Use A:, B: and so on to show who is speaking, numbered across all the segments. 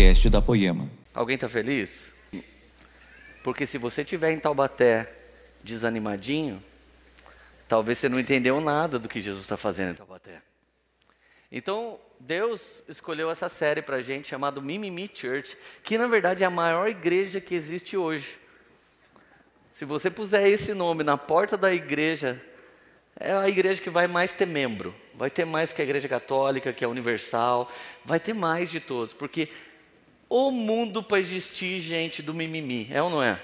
A: podcast da Poema.
B: Alguém está feliz? Porque se você estiver em Taubaté desanimadinho, talvez você não entendeu nada do que Jesus está fazendo em Taubaté. Então, Deus escolheu essa série para a gente chamada Mimimi Church, que na verdade é a maior igreja que existe hoje. Se você puser esse nome na porta da igreja, é a igreja que vai mais ter membro. Vai ter mais que a igreja católica, que é universal. Vai ter mais de todos. Porque o mundo para existir gente do mimimi, é ou não é?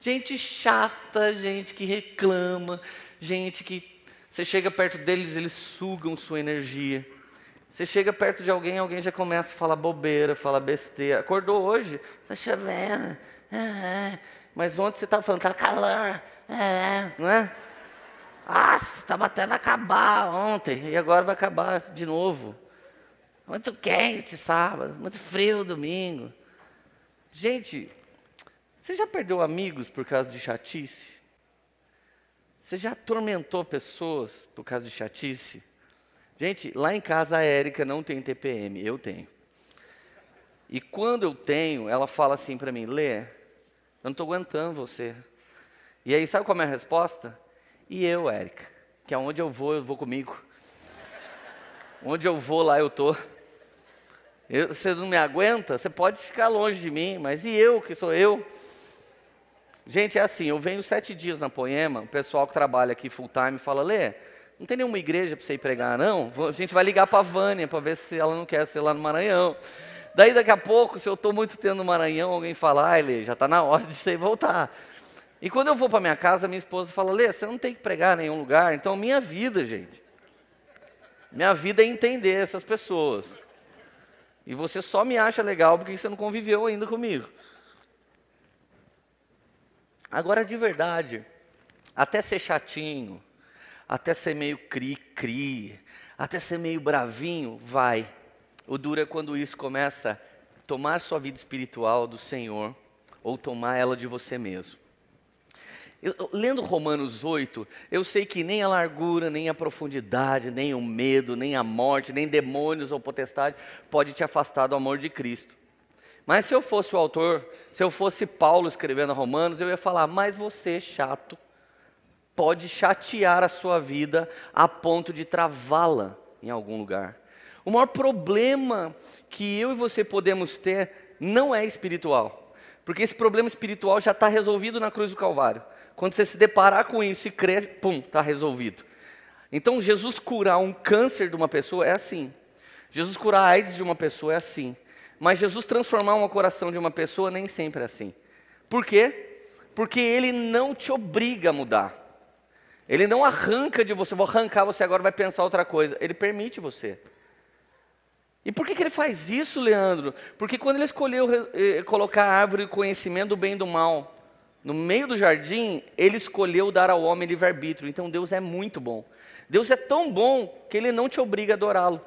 B: Gente chata, gente que reclama, gente que você chega perto deles, eles sugam sua energia. Você chega perto de alguém, alguém já começa a falar bobeira, falar besteira. Acordou hoje? Está chovendo. É, é. Mas ontem você estava falando, está calor. É, não é? Nossa, estava até vai acabar ontem e agora vai acabar de novo. Muito quente sábado, muito frio domingo. Gente, você já perdeu amigos por causa de chatice? Você já atormentou pessoas por causa de chatice? Gente, lá em casa a Érica não tem TPM, eu tenho. E quando eu tenho, ela fala assim para mim, Lê, eu não estou aguentando você. E aí, sabe qual é a minha resposta? E eu, Érica, que aonde eu vou, eu vou comigo. Onde eu vou, lá eu estou. você não me aguenta? Você pode ficar longe de mim, mas e eu, que sou eu? Gente, é assim, eu venho sete dias na Poema, o pessoal que trabalha aqui full time fala, Lê, não tem nenhuma igreja para você ir pregar, não? A gente vai ligar para a Vânia para ver se ela não quer ser lá no Maranhão. Daí daqui a pouco, se eu estou muito tempo no Maranhão, alguém fala, ai Lê, já está na hora de você voltar. E quando eu vou para minha casa, minha esposa fala: Lê, você não tem que pregar em nenhum lugar. Então, minha vida, gente. Minha vida é entender essas pessoas. E você só me acha legal porque você não conviveu ainda comigo. Agora, de verdade, até ser chatinho, até ser meio cri-cri, até ser meio bravinho, vai. O duro é quando isso começa a tomar sua vida espiritual do Senhor ou tomar ela de você mesmo. Eu, lendo Romanos 8, eu sei que nem a largura, nem a profundidade, nem o medo, nem a morte, nem demônios ou potestade pode te afastar do amor de Cristo. Mas se eu fosse o autor, se eu fosse Paulo escrevendo Romanos, eu ia falar: Mas você, chato, pode chatear a sua vida a ponto de travá-la em algum lugar. O maior problema que eu e você podemos ter não é espiritual, porque esse problema espiritual já está resolvido na cruz do Calvário. Quando você se deparar com isso e crer, pum, está resolvido. Então, Jesus curar um câncer de uma pessoa é assim. Jesus curar a AIDS de uma pessoa é assim. Mas Jesus transformar um coração de uma pessoa nem sempre é assim. Por quê? Porque ele não te obriga a mudar. Ele não arranca de você, vou arrancar você agora, vai pensar outra coisa. Ele permite você. E por que, que ele faz isso, Leandro? Porque quando ele escolheu eh, colocar a árvore do conhecimento do bem e do mal, no meio do jardim, ele escolheu dar ao homem livre-arbítrio. Então Deus é muito bom. Deus é tão bom que ele não te obriga a adorá-lo.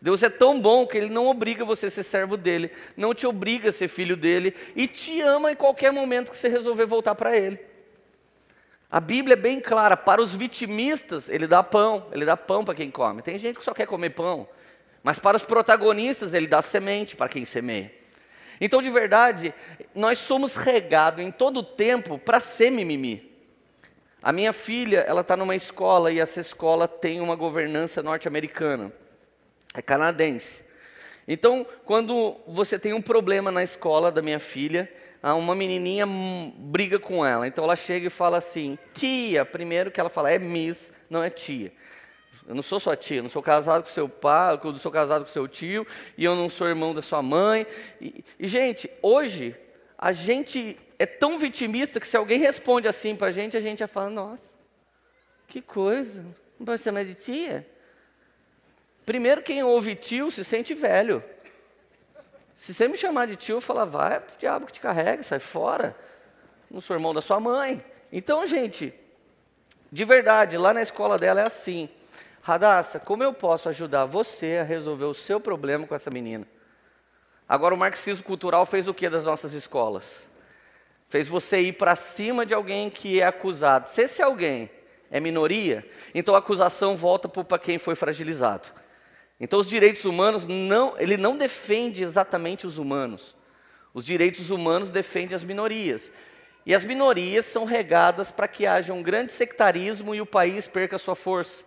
B: Deus é tão bom que ele não obriga você a ser servo dele, não te obriga a ser filho dele e te ama em qualquer momento que você resolver voltar para ele. A Bíblia é bem clara, para os vitimistas, ele dá pão, ele dá pão para quem come. Tem gente que só quer comer pão, mas para os protagonistas, ele dá semente para quem semeia. Então, de verdade, nós somos regados em todo o tempo para ser mimimi. A minha filha, ela está numa escola e essa escola tem uma governança norte-americana, é canadense. Então, quando você tem um problema na escola da minha filha, uma menininha briga com ela. Então ela chega e fala assim: tia, primeiro que ela fala é miss, não é tia. Eu não sou sua tia, eu não sou casado com seu pai, eu não sou casado com seu tio, e eu não sou irmão da sua mãe. E, e gente, hoje, a gente é tão vitimista que se alguém responde assim para a gente, a gente já fala, nossa, que coisa, não pode ser mais de tia? Primeiro, quem ouve tio se sente velho. Se você me chamar de tio, eu falar, vai pro diabo que te carrega, sai fora. Não sou irmão da sua mãe. Então, gente, de verdade, lá na escola dela é assim. Radassa, como eu posso ajudar você a resolver o seu problema com essa menina? Agora, o marxismo cultural fez o que das nossas escolas? Fez você ir para cima de alguém que é acusado. Se esse alguém é minoria, então a acusação volta para quem foi fragilizado. Então os direitos humanos não, ele não defende exatamente os humanos. Os direitos humanos defendem as minorias. E as minorias são regadas para que haja um grande sectarismo e o país perca sua força.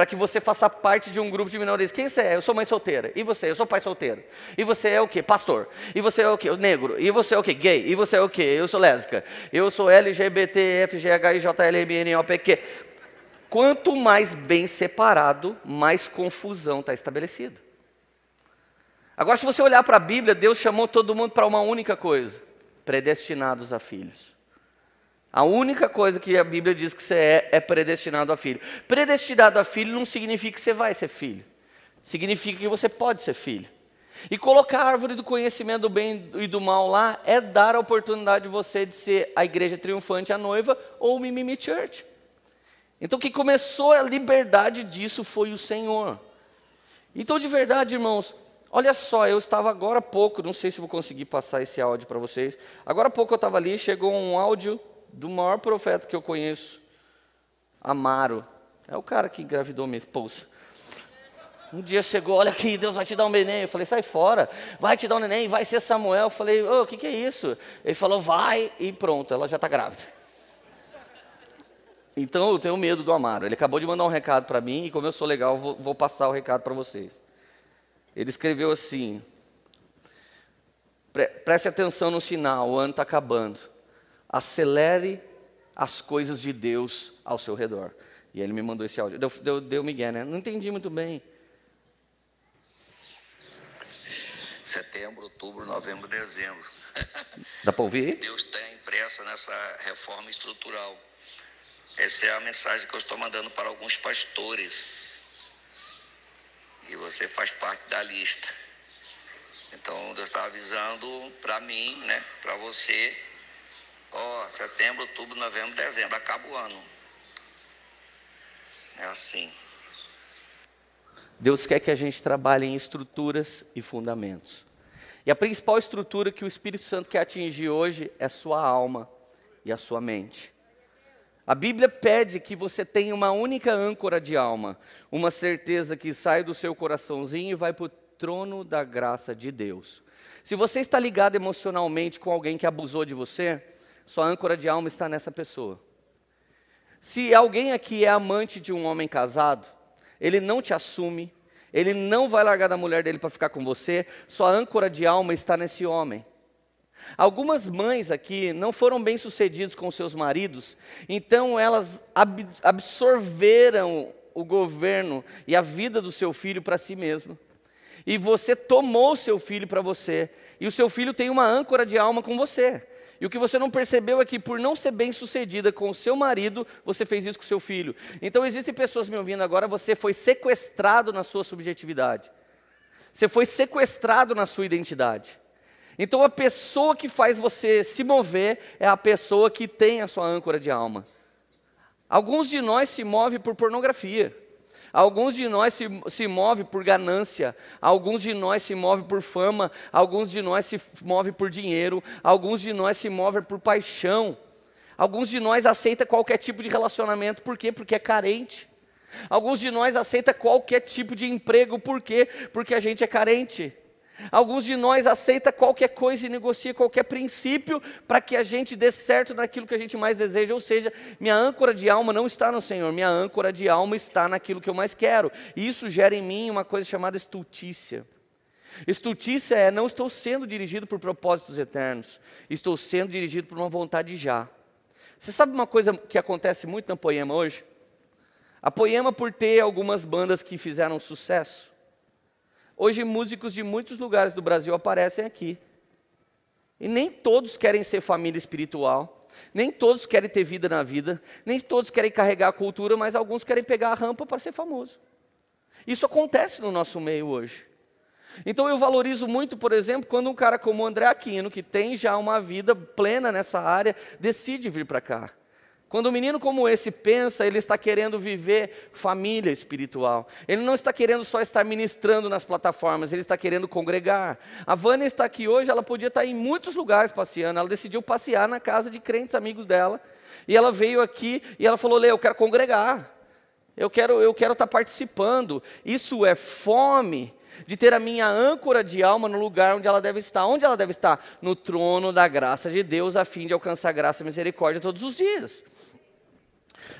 B: Para que você faça parte de um grupo de minorias. Quem você é? Eu sou mãe solteira. E você? Eu sou pai solteiro. E você é o quê? Pastor. E você é o quê? Negro. E você é o quê? Gay. E você é o quê? Eu sou lésbica. Eu sou LGBT, FGH. Quanto mais bem separado, mais confusão está estabelecida. Agora, se você olhar para a Bíblia, Deus chamou todo mundo para uma única coisa: predestinados a filhos. A única coisa que a Bíblia diz que você é, é predestinado a filho. Predestinado a filho não significa que você vai ser filho. Significa que você pode ser filho. E colocar a árvore do conhecimento do bem e do mal lá é dar a oportunidade de você de ser a igreja triunfante, a noiva, ou o Mimimi Church. Então, quem começou a liberdade disso foi o Senhor. Então, de verdade, irmãos, olha só, eu estava agora há pouco, não sei se vou conseguir passar esse áudio para vocês. Agora há pouco eu estava ali, chegou um áudio do maior profeta que eu conheço, Amaro. É o cara que engravidou minha esposa. Um dia chegou, olha aqui, Deus vai te dar um neném. Eu falei, sai fora, vai te dar um neném, vai ser Samuel. Eu falei, o oh, que, que é isso? Ele falou, vai, e pronto, ela já está grávida. Então eu tenho medo do Amaro. Ele acabou de mandar um recado para mim e como eu sou legal, vou, vou passar o recado para vocês. Ele escreveu assim: Pre preste atenção no sinal, o ano está acabando. Acelere as coisas de Deus ao seu redor. E ele me mandou esse áudio. Deu, deu, deu Miguel, né? Não entendi muito bem.
A: Setembro, outubro, novembro, dezembro.
B: Dá para ouvir?
A: Deus tem impressa nessa reforma estrutural essa é a mensagem que eu estou mandando para alguns pastores. E você faz parte da lista. Então Deus está avisando para mim, né, para você, ó, setembro, outubro, novembro, dezembro, acaba o ano. É assim.
B: Deus quer que a gente trabalhe em estruturas e fundamentos. E a principal estrutura que o Espírito Santo quer atingir hoje é a sua alma e a sua mente. A Bíblia pede que você tenha uma única âncora de alma, uma certeza que sai do seu coraçãozinho e vai para o trono da graça de Deus. Se você está ligado emocionalmente com alguém que abusou de você, sua âncora de alma está nessa pessoa. Se alguém aqui é amante de um homem casado, ele não te assume, ele não vai largar da mulher dele para ficar com você, sua âncora de alma está nesse homem. Algumas mães aqui não foram bem sucedidas com seus maridos, então elas ab absorveram o governo e a vida do seu filho para si mesma. E você tomou seu filho para você, e o seu filho tem uma âncora de alma com você. E o que você não percebeu é que, por não ser bem sucedida com o seu marido, você fez isso com o seu filho. Então, existem pessoas me ouvindo agora, você foi sequestrado na sua subjetividade. Você foi sequestrado na sua identidade. Então a pessoa que faz você se mover é a pessoa que tem a sua âncora de alma. Alguns de nós se movem por pornografia. Alguns de nós se, se movem por ganância, alguns de nós se movem por fama, alguns de nós se movem por dinheiro, alguns de nós se movem por paixão. Alguns de nós aceitam qualquer tipo de relacionamento, por quê? Porque é carente. Alguns de nós aceitam qualquer tipo de emprego, por quê? Porque a gente é carente. Alguns de nós aceita qualquer coisa e negocia qualquer princípio para que a gente dê certo naquilo que a gente mais deseja. Ou seja, minha âncora de alma não está no Senhor, minha âncora de alma está naquilo que eu mais quero. E isso gera em mim uma coisa chamada estultícia. Estultícia é não estou sendo dirigido por propósitos eternos, estou sendo dirigido por uma vontade já. Você sabe uma coisa que acontece muito na Poema hoje? A Poema, por ter algumas bandas que fizeram sucesso, Hoje, músicos de muitos lugares do Brasil aparecem aqui. E nem todos querem ser família espiritual, nem todos querem ter vida na vida, nem todos querem carregar a cultura, mas alguns querem pegar a rampa para ser famoso. Isso acontece no nosso meio hoje. Então eu valorizo muito, por exemplo, quando um cara como o André Aquino, que tem já uma vida plena nessa área, decide vir para cá. Quando um menino como esse pensa, ele está querendo viver família espiritual. Ele não está querendo só estar ministrando nas plataformas, ele está querendo congregar. A Vânia está aqui hoje, ela podia estar em muitos lugares passeando. Ela decidiu passear na casa de crentes amigos dela. E ela veio aqui e ela falou: Lê, eu quero congregar. Eu quero eu quero estar participando. Isso é fome de ter a minha âncora de alma no lugar onde ela deve estar. Onde ela deve estar? No trono da graça de Deus, a fim de alcançar graça e misericórdia todos os dias.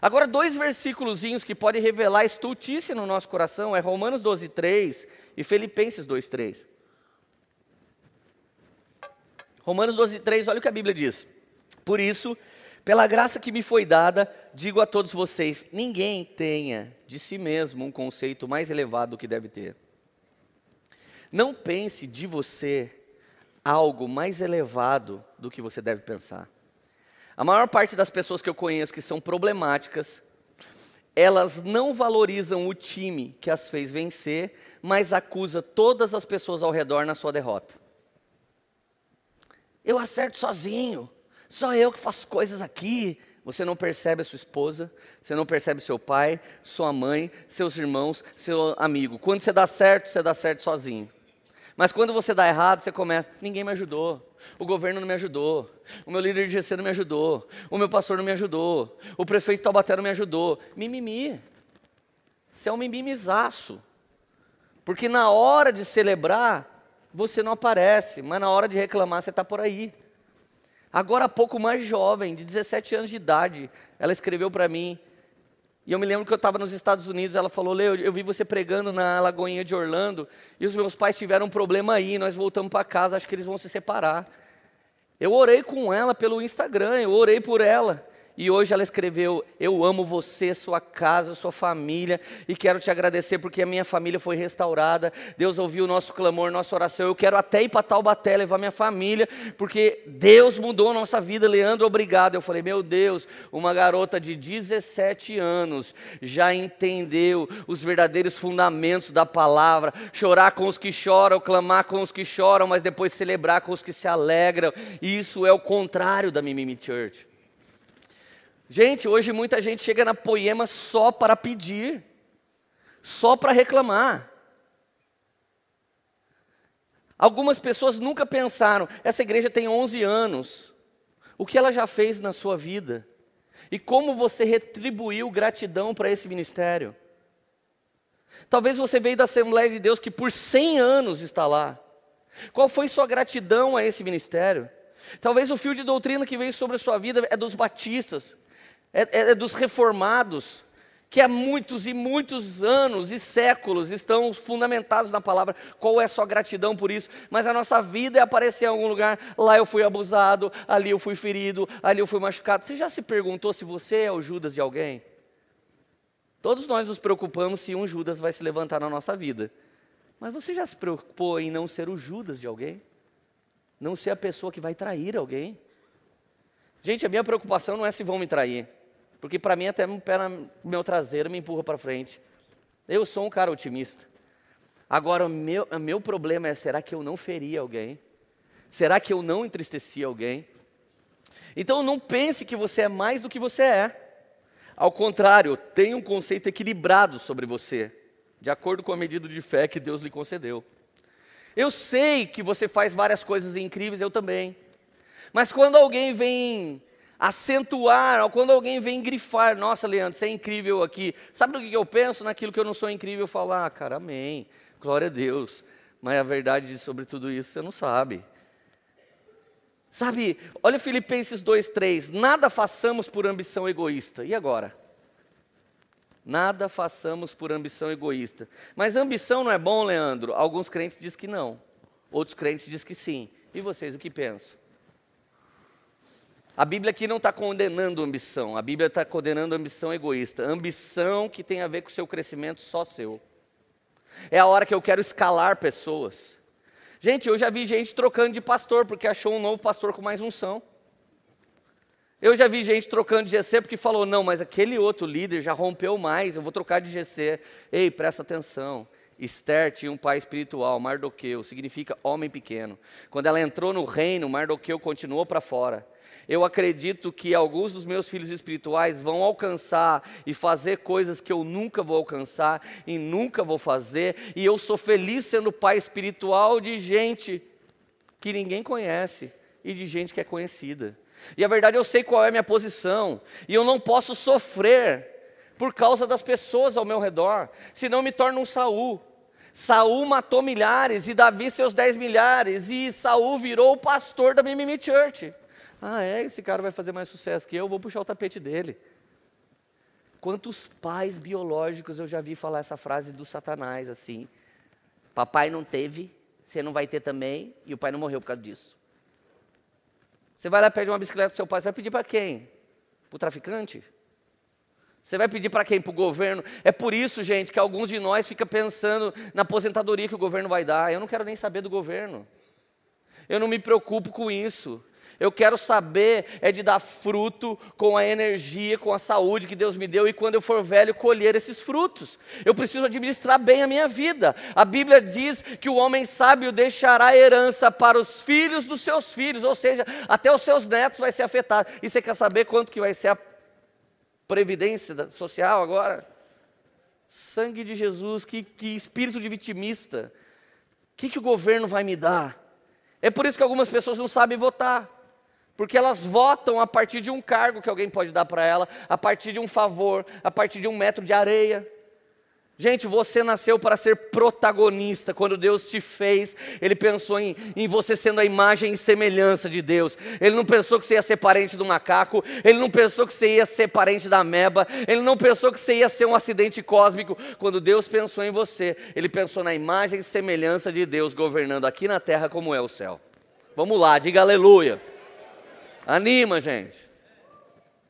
B: Agora, dois versículos que podem revelar estultice no nosso coração é Romanos 12, 3 e Filipenses 2, 3. Romanos 12, 3, olha o que a Bíblia diz. Por isso, pela graça que me foi dada, digo a todos vocês: ninguém tenha de si mesmo um conceito mais elevado do que deve ter. Não pense de você algo mais elevado do que você deve pensar. A maior parte das pessoas que eu conheço que são problemáticas, elas não valorizam o time que as fez vencer, mas acusa todas as pessoas ao redor na sua derrota. Eu acerto sozinho, só eu que faço coisas aqui. Você não percebe a sua esposa, você não percebe seu pai, sua mãe, seus irmãos, seu amigo. Quando você dá certo, você dá certo sozinho. Mas quando você dá errado, você começa, ninguém me ajudou. O governo não me ajudou. O meu líder de GC não me ajudou. O meu pastor não me ajudou. O prefeito Taubaté não me ajudou. Mimimi. Você é um mimimizaço. Porque na hora de celebrar, você não aparece. Mas na hora de reclamar, você está por aí. Agora há pouco mais jovem, de 17 anos de idade, ela escreveu para mim, e eu me lembro que eu estava nos Estados Unidos, ela falou, Leo, eu vi você pregando na Lagoinha de Orlando, e os meus pais tiveram um problema aí, nós voltamos para casa, acho que eles vão se separar. Eu orei com ela pelo Instagram, eu orei por ela. E hoje ela escreveu: Eu amo você, sua casa, sua família, e quero te agradecer porque a minha família foi restaurada. Deus ouviu o nosso clamor, nossa oração. Eu quero até ir para Taubaté levar minha família, porque Deus mudou a nossa vida. Leandro, obrigado. Eu falei: Meu Deus, uma garota de 17 anos já entendeu os verdadeiros fundamentos da palavra: chorar com os que choram, clamar com os que choram, mas depois celebrar com os que se alegram. Isso é o contrário da Mimimi Church. Gente, hoje muita gente chega na poema só para pedir, só para reclamar. Algumas pessoas nunca pensaram, essa igreja tem 11 anos, o que ela já fez na sua vida? E como você retribuiu gratidão para esse ministério? Talvez você veio da Assembleia de Deus que por 100 anos está lá. Qual foi sua gratidão a esse ministério? Talvez o fio de doutrina que veio sobre a sua vida é dos batistas é, é, é dos reformados, que há muitos e muitos anos e séculos estão fundamentados na palavra. Qual é a sua gratidão por isso? Mas a nossa vida é aparecer em algum lugar. Lá eu fui abusado, ali eu fui ferido, ali eu fui machucado. Você já se perguntou se você é o Judas de alguém? Todos nós nos preocupamos se um Judas vai se levantar na nossa vida. Mas você já se preocupou em não ser o Judas de alguém? Não ser a pessoa que vai trair alguém? Gente, a minha preocupação não é se vão me trair. Porque para mim até um pé no meu traseiro me empurra para frente. Eu sou um cara otimista. Agora, o meu, o meu problema é: será que eu não feri alguém? Será que eu não entristeci alguém? Então, não pense que você é mais do que você é. Ao contrário, tenha um conceito equilibrado sobre você, de acordo com a medida de fé que Deus lhe concedeu. Eu sei que você faz várias coisas incríveis, eu também. Mas quando alguém vem acentuar, quando alguém vem grifar, nossa, Leandro, você é incrível aqui. Sabe do que eu penso? Naquilo que eu não sou incrível, falo, ah, cara, amém, glória a Deus. Mas a verdade sobre tudo isso você não sabe. Sabe, olha Filipenses 2,3: nada façamos por ambição egoísta. E agora? Nada façamos por ambição egoísta. Mas ambição não é bom, Leandro? Alguns crentes dizem que não, outros crentes dizem que sim. E vocês o que pensam? A Bíblia aqui não está condenando ambição, a Bíblia está condenando ambição egoísta, ambição que tem a ver com o seu crescimento só seu. É a hora que eu quero escalar pessoas. Gente, eu já vi gente trocando de pastor porque achou um novo pastor com mais unção. Eu já vi gente trocando de GC porque falou: não, mas aquele outro líder já rompeu mais, eu vou trocar de GC. Ei, presta atenção. Esther tinha um pai espiritual, Mardoqueu, significa homem pequeno. Quando ela entrou no reino, Mardoqueu continuou para fora eu acredito que alguns dos meus filhos espirituais vão alcançar e fazer coisas que eu nunca vou alcançar e nunca vou fazer, e eu sou feliz sendo pai espiritual de gente que ninguém conhece e de gente que é conhecida. E a verdade eu sei qual é a minha posição, e eu não posso sofrer por causa das pessoas ao meu redor, senão me torno um Saul. Saul matou milhares e Davi seus dez milhares e Saul virou o pastor da Mimimi Church. Ah, é? Esse cara vai fazer mais sucesso que eu, vou puxar o tapete dele. Quantos pais biológicos eu já vi falar essa frase do Satanás assim? Papai não teve, você não vai ter também, e o pai não morreu por causa disso. Você vai lá pede uma bicicleta para seu pai, você vai pedir para quem? Para o traficante? Você vai pedir para quem? Para o governo? É por isso, gente, que alguns de nós ficam pensando na aposentadoria que o governo vai dar. Eu não quero nem saber do governo. Eu não me preocupo com isso. Eu quero saber é de dar fruto com a energia, com a saúde que Deus me deu e quando eu for velho colher esses frutos. Eu preciso administrar bem a minha vida. A Bíblia diz que o homem sábio deixará herança para os filhos dos seus filhos, ou seja, até os seus netos vai ser afetado. E você quer saber quanto que vai ser a previdência social agora? Sangue de Jesus, que, que espírito de vitimista. O que, que o governo vai me dar? É por isso que algumas pessoas não sabem votar. Porque elas votam a partir de um cargo que alguém pode dar para ela, a partir de um favor, a partir de um metro de areia. Gente, você nasceu para ser protagonista. Quando Deus te fez, Ele pensou em, em, você sendo a imagem e semelhança de Deus. Ele não pensou que você ia ser parente do macaco, Ele não pensou que você ia ser parente da ameba, Ele não pensou que você ia ser um acidente cósmico. Quando Deus pensou em você, Ele pensou na imagem e semelhança de Deus governando aqui na terra como é o céu. Vamos lá, diga aleluia. Anima, gente.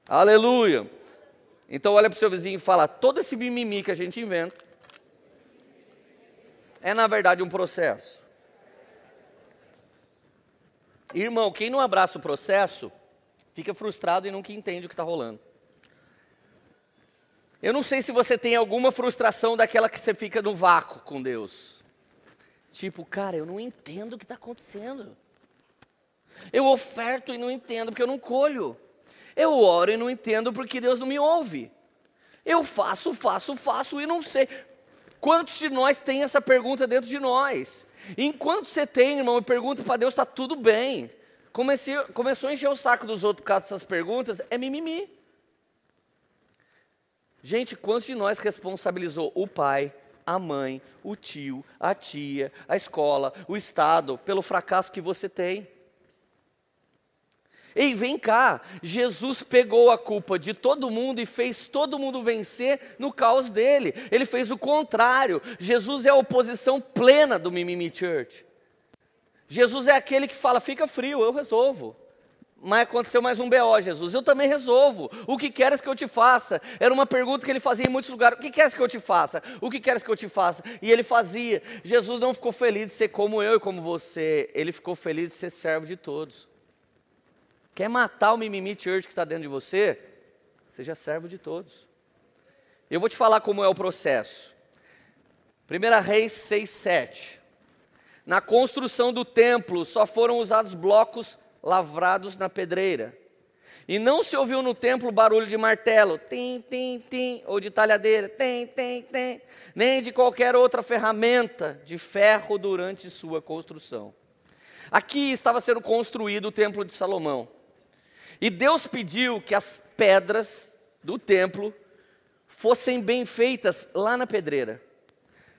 B: Aleluia. Então olha para o seu vizinho e fala: todo esse mimimi que a gente inventa é na verdade um processo. Irmão, quem não abraça o processo fica frustrado e nunca entende o que está rolando. Eu não sei se você tem alguma frustração daquela que você fica no vácuo com Deus. Tipo, cara, eu não entendo o que está acontecendo. Eu oferto e não entendo porque eu não colho. Eu oro e não entendo porque Deus não me ouve. Eu faço, faço, faço e não sei. Quantos de nós tem essa pergunta dentro de nós? Enquanto você tem, irmão, e pergunta para Deus, está tudo bem. Comecei, começou a encher o saco dos outros por causa dessas perguntas, é mimimi. Gente, quantos de nós responsabilizou o pai, a mãe, o tio, a tia, a escola, o Estado, pelo fracasso que você tem? Ei, vem cá, Jesus pegou a culpa de todo mundo e fez todo mundo vencer no caos dele. Ele fez o contrário. Jesus é a oposição plena do Mimimi Church. Jesus é aquele que fala: fica frio, eu resolvo. Mas aconteceu mais um BO, Jesus. Eu também resolvo. O que queres que eu te faça? Era uma pergunta que ele fazia em muitos lugares. O que queres que eu te faça? O que queres que eu te faça? E ele fazia. Jesus não ficou feliz de ser como eu e como você. Ele ficou feliz de ser servo de todos. Quer matar o mimimi church que está dentro de você? Seja servo de todos. Eu vou te falar como é o processo. 1 Reis 6, 7. Na construção do templo só foram usados blocos lavrados na pedreira. E não se ouviu no templo barulho de martelo, tim, tim, tim, ou de talhadeira, tim, tim, tim, nem de qualquer outra ferramenta de ferro durante sua construção. Aqui estava sendo construído o templo de Salomão. E Deus pediu que as pedras do templo fossem bem feitas lá na pedreira.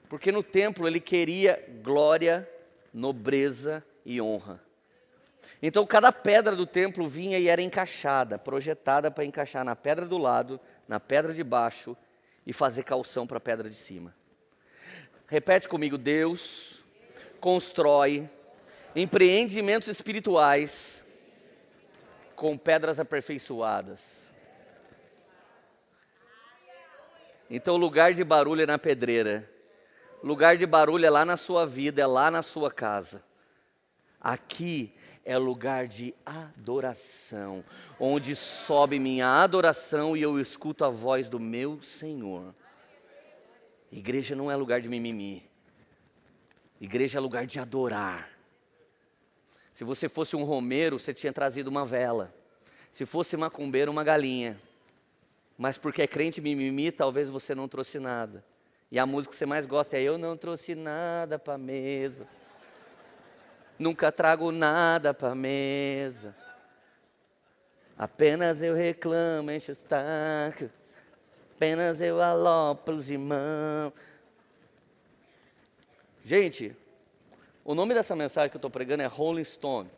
B: Porque no templo ele queria glória, nobreza e honra. Então cada pedra do templo vinha e era encaixada, projetada para encaixar na pedra do lado, na pedra de baixo e fazer calção para a pedra de cima. Repete comigo: Deus constrói empreendimentos espirituais com pedras aperfeiçoadas. Então, lugar de barulho é na pedreira, lugar de barulho é lá na sua vida, é lá na sua casa. Aqui é lugar de adoração, onde sobe minha adoração e eu escuto a voz do meu Senhor. Igreja não é lugar de mimimi, igreja é lugar de adorar. Se você fosse um romeiro, você tinha trazido uma vela. Se fosse macumbeiro, uma galinha. Mas porque é crente mimimi, talvez você não trouxe nada. E a música que você mais gosta é Eu não trouxe nada para mesa. Nunca trago nada para mesa. Apenas eu reclamo, enche o saco. apenas eu alopro os irmãos. Gente, o nome dessa mensagem que eu estou pregando é Rolling Stone.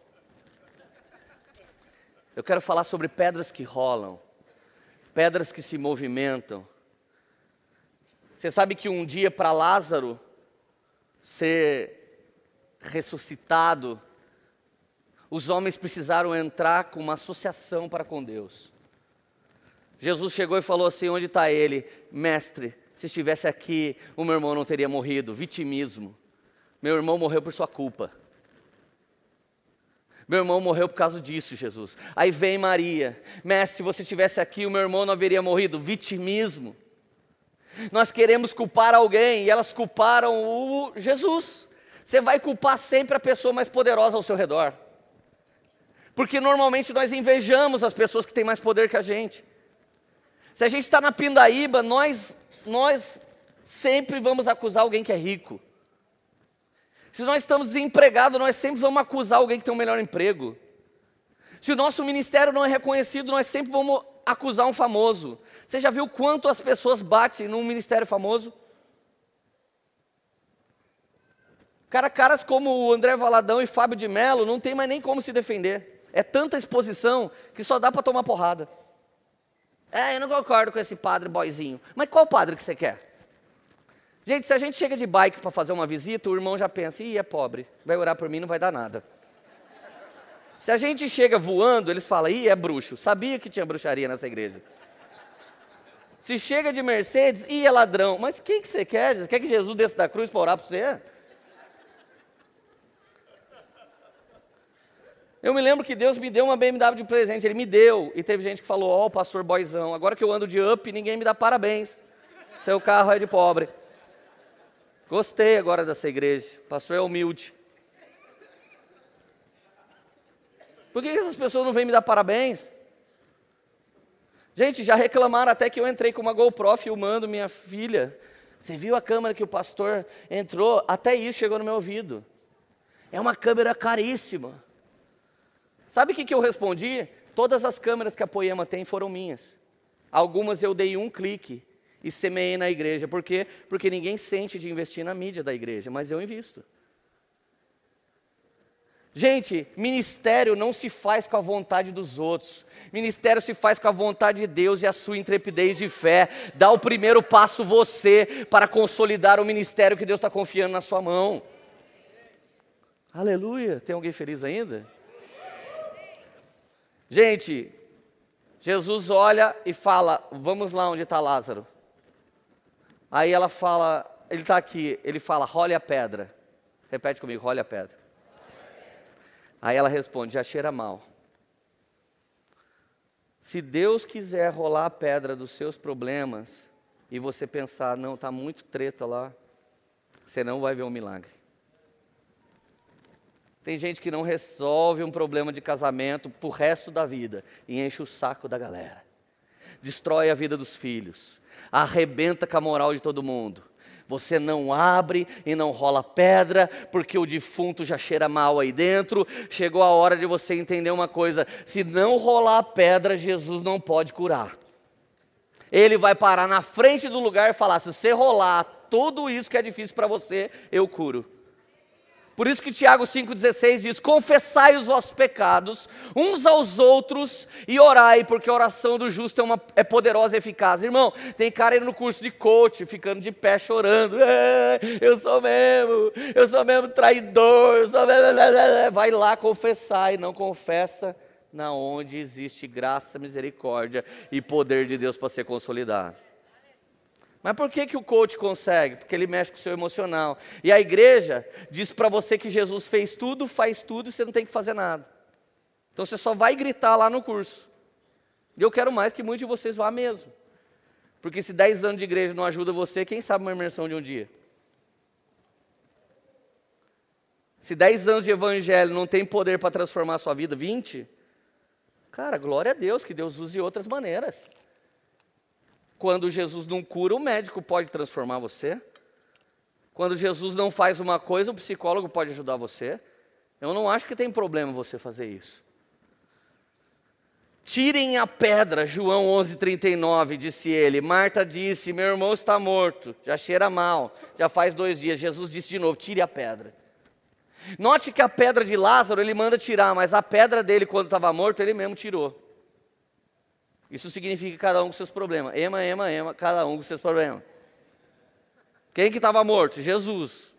B: Eu quero falar sobre pedras que rolam, pedras que se movimentam. Você sabe que um dia para Lázaro ser ressuscitado, os homens precisaram entrar com uma associação para com Deus. Jesus chegou e falou assim: Onde está ele? Mestre, se estivesse aqui, o meu irmão não teria morrido. Vitimismo. Meu irmão morreu por sua culpa. Meu irmão morreu por causa disso, Jesus. Aí vem Maria. Mestre, se você estivesse aqui, o meu irmão não haveria morrido. Vitimismo. Nós queremos culpar alguém e elas culparam o Jesus. Você vai culpar sempre a pessoa mais poderosa ao seu redor. Porque normalmente nós invejamos as pessoas que têm mais poder que a gente. Se a gente está na pindaíba, nós, nós sempre vamos acusar alguém que é rico. Se nós estamos desempregados, nós sempre vamos acusar alguém que tem um melhor emprego. Se o nosso ministério não é reconhecido, nós sempre vamos acusar um famoso. Você já viu quanto as pessoas batem num ministério famoso? Cara, caras como o André Valadão e Fábio de Mello não tem mais nem como se defender. É tanta exposição que só dá para tomar porrada. É, eu não concordo com esse padre boizinho. Mas qual padre que você quer? Gente, se a gente chega de bike para fazer uma visita, o irmão já pensa, ih, é pobre, vai orar por mim, não vai dar nada. Se a gente chega voando, eles falam, ih, é bruxo, sabia que tinha bruxaria nessa igreja. Se chega de Mercedes, ih, é ladrão. Mas o que, que você quer? Você quer que Jesus desça da cruz para orar para você? Eu me lembro que Deus me deu uma BMW de presente, Ele me deu. E teve gente que falou, ó, oh, pastor boizão, agora que eu ando de up, ninguém me dá parabéns. Seu carro é de pobre. Gostei agora dessa igreja, o pastor é humilde. Por que essas pessoas não vêm me dar parabéns? Gente, já reclamaram até que eu entrei com uma GoPro filmando minha filha. Você viu a câmera que o pastor entrou? Até isso chegou no meu ouvido. É uma câmera caríssima. Sabe o que, que eu respondi? Todas as câmeras que a Poema tem foram minhas. Algumas eu dei um clique e semeei na igreja. Por quê? Porque ninguém sente de investir na mídia da igreja, mas eu invisto. Gente, ministério não se faz com a vontade dos outros. Ministério se faz com a vontade de Deus e a sua intrepidez de fé. Dá o primeiro passo você para consolidar o ministério que Deus está confiando na sua mão. Aleluia. Tem alguém feliz ainda? Gente, Jesus olha e fala: Vamos lá onde está Lázaro. Aí ela fala: Ele está aqui. Ele fala: Role a pedra. Repete comigo: Role a pedra. Aí ela responde: já cheira mal. Se Deus quiser rolar a pedra dos seus problemas e você pensar, não, está muito treta lá, você não vai ver um milagre. Tem gente que não resolve um problema de casamento pro resto da vida e enche o saco da galera. Destrói a vida dos filhos, arrebenta com a moral de todo mundo. Você não abre e não rola pedra, porque o defunto já cheira mal aí dentro. Chegou a hora de você entender uma coisa: se não rolar pedra, Jesus não pode curar. Ele vai parar na frente do lugar e falar: se você rolar tudo isso que é difícil para você, eu curo. Por isso que Tiago 5,16 diz: Confessai os vossos pecados uns aos outros e orai, porque a oração do justo é, uma, é poderosa e eficaz. Irmão, tem cara indo no curso de coach, ficando de pé chorando. É, eu sou mesmo, eu sou mesmo traidor, eu sou mesmo. Vai lá confessar e não confessa na onde existe graça, misericórdia e poder de Deus para ser consolidado. Mas por que, que o coach consegue? Porque ele mexe com o seu emocional. E a igreja diz para você que Jesus fez tudo, faz tudo e você não tem que fazer nada. Então você só vai gritar lá no curso. E eu quero mais que muitos de vocês vá mesmo. Porque se 10 anos de igreja não ajuda você, quem sabe uma imersão de um dia? Se 10 anos de evangelho não tem poder para transformar a sua vida, 20? Cara, glória a Deus, que Deus use outras maneiras. Quando Jesus não cura, o médico pode transformar você. Quando Jesus não faz uma coisa, o psicólogo pode ajudar você. Eu não acho que tem problema você fazer isso. Tirem a pedra, João 11:39, disse ele. Marta disse: Meu irmão está morto, já cheira mal, já faz dois dias. Jesus disse de novo: Tire a pedra. Note que a pedra de Lázaro ele manda tirar, mas a pedra dele, quando estava morto, ele mesmo tirou. Isso significa cada um com seus problemas. Ema, ema, ema, cada um com seus problemas. Quem que estava morto? Jesus.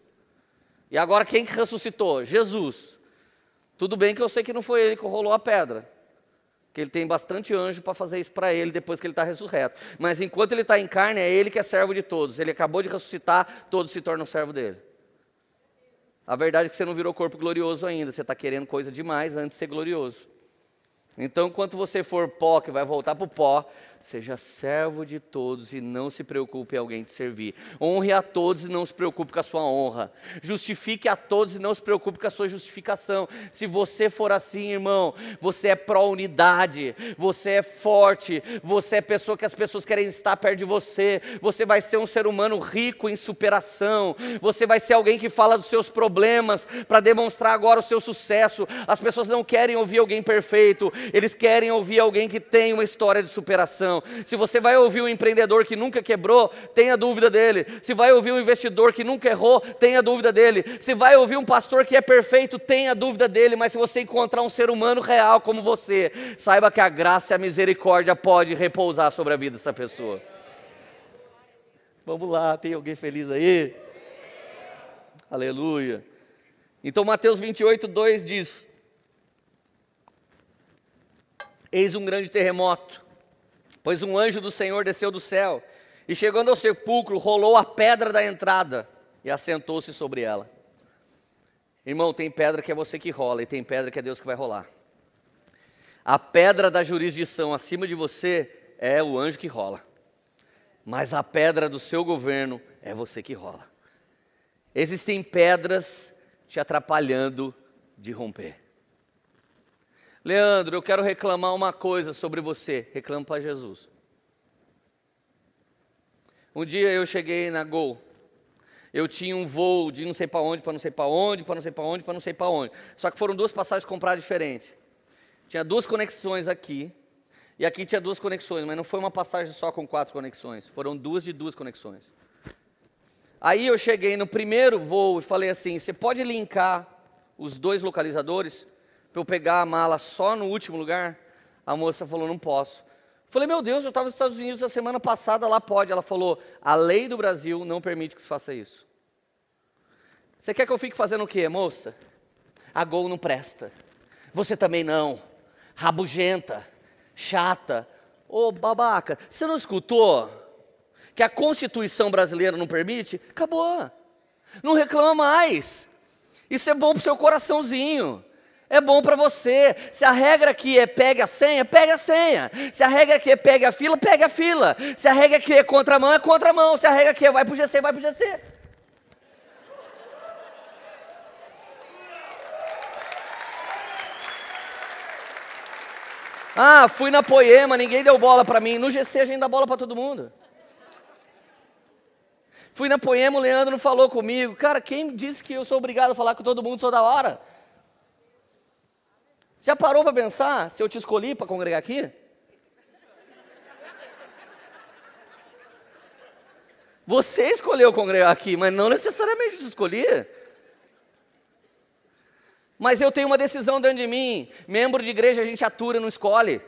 B: E agora quem que ressuscitou? Jesus. Tudo bem que eu sei que não foi ele que rolou a pedra que ele tem bastante anjo para fazer isso para ele depois que ele está ressurreto. Mas enquanto ele está em carne, é ele que é servo de todos. Ele acabou de ressuscitar, todos se tornam servo dele. A verdade é que você não virou corpo glorioso ainda, você está querendo coisa demais antes de ser glorioso. Então, enquanto você for pó, que vai voltar para o pó, Seja servo de todos e não se preocupe em alguém te servir. Honre a todos e não se preocupe com a sua honra. Justifique a todos e não se preocupe com a sua justificação. Se você for assim, irmão, você é pró-unidade, você é forte, você é pessoa que as pessoas querem estar perto de você. Você vai ser um ser humano rico em superação. Você vai ser alguém que fala dos seus problemas para demonstrar agora o seu sucesso. As pessoas não querem ouvir alguém perfeito, eles querem ouvir alguém que tem uma história de superação. Se você vai ouvir um empreendedor que nunca quebrou, tenha dúvida dele. Se vai ouvir um investidor que nunca errou, tenha dúvida dele. Se vai ouvir um pastor que é perfeito, tenha dúvida dele. Mas se você encontrar um ser humano real como você, saiba que a graça e a misericórdia pode repousar sobre a vida dessa pessoa. Vamos lá, tem alguém feliz aí? Aleluia. Então Mateus 28, 2 diz: Eis um grande terremoto Pois um anjo do Senhor desceu do céu e, chegando ao sepulcro, rolou a pedra da entrada e assentou-se sobre ela. Irmão, tem pedra que é você que rola e tem pedra que é Deus que vai rolar. A pedra da jurisdição acima de você é o anjo que rola, mas a pedra do seu governo é você que rola. Existem pedras te atrapalhando de romper. Leandro, eu quero reclamar uma coisa sobre você. Reclamo para Jesus. Um dia eu cheguei na Gol. Eu tinha um voo de não sei para onde, para não sei para onde, para não sei para onde, para não sei para onde. Só que foram duas passagens compradas diferentes. Tinha duas conexões aqui. E aqui tinha duas conexões, mas não foi uma passagem só com quatro conexões. Foram duas de duas conexões. Aí eu cheguei no primeiro voo e falei assim: você pode linkar os dois localizadores? Para eu pegar a mala só no último lugar? A moça falou, não posso. Falei, meu Deus, eu estava nos Estados Unidos a semana passada, lá pode. Ela falou, a lei do Brasil não permite que se faça isso. Você quer que eu fique fazendo o quê, moça? A Gol não presta. Você também não. Rabugenta, chata. Ô, oh, babaca, você não escutou que a Constituição brasileira não permite? Acabou. Não reclama mais. Isso é bom para o seu coraçãozinho é bom para você. Se a regra aqui é pegue a senha, pegue a senha. Se a regra aqui é pegue a fila, pegue a fila. Se a regra aqui é contramão, é contramão. Se a regra aqui é vai pro GC, vai pro GC. Ah, fui na Poema, ninguém deu bola para mim. No GC a gente dá bola para todo mundo. Fui na Poema, o Leandro não falou comigo. Cara, quem disse que eu sou obrigado a falar com todo mundo toda hora? Já parou para pensar se eu te escolhi para congregar aqui? Você escolheu congregar aqui, mas não necessariamente te escolhi. Mas eu tenho uma decisão dentro de mim. Membro de igreja a gente atura, não escolhe.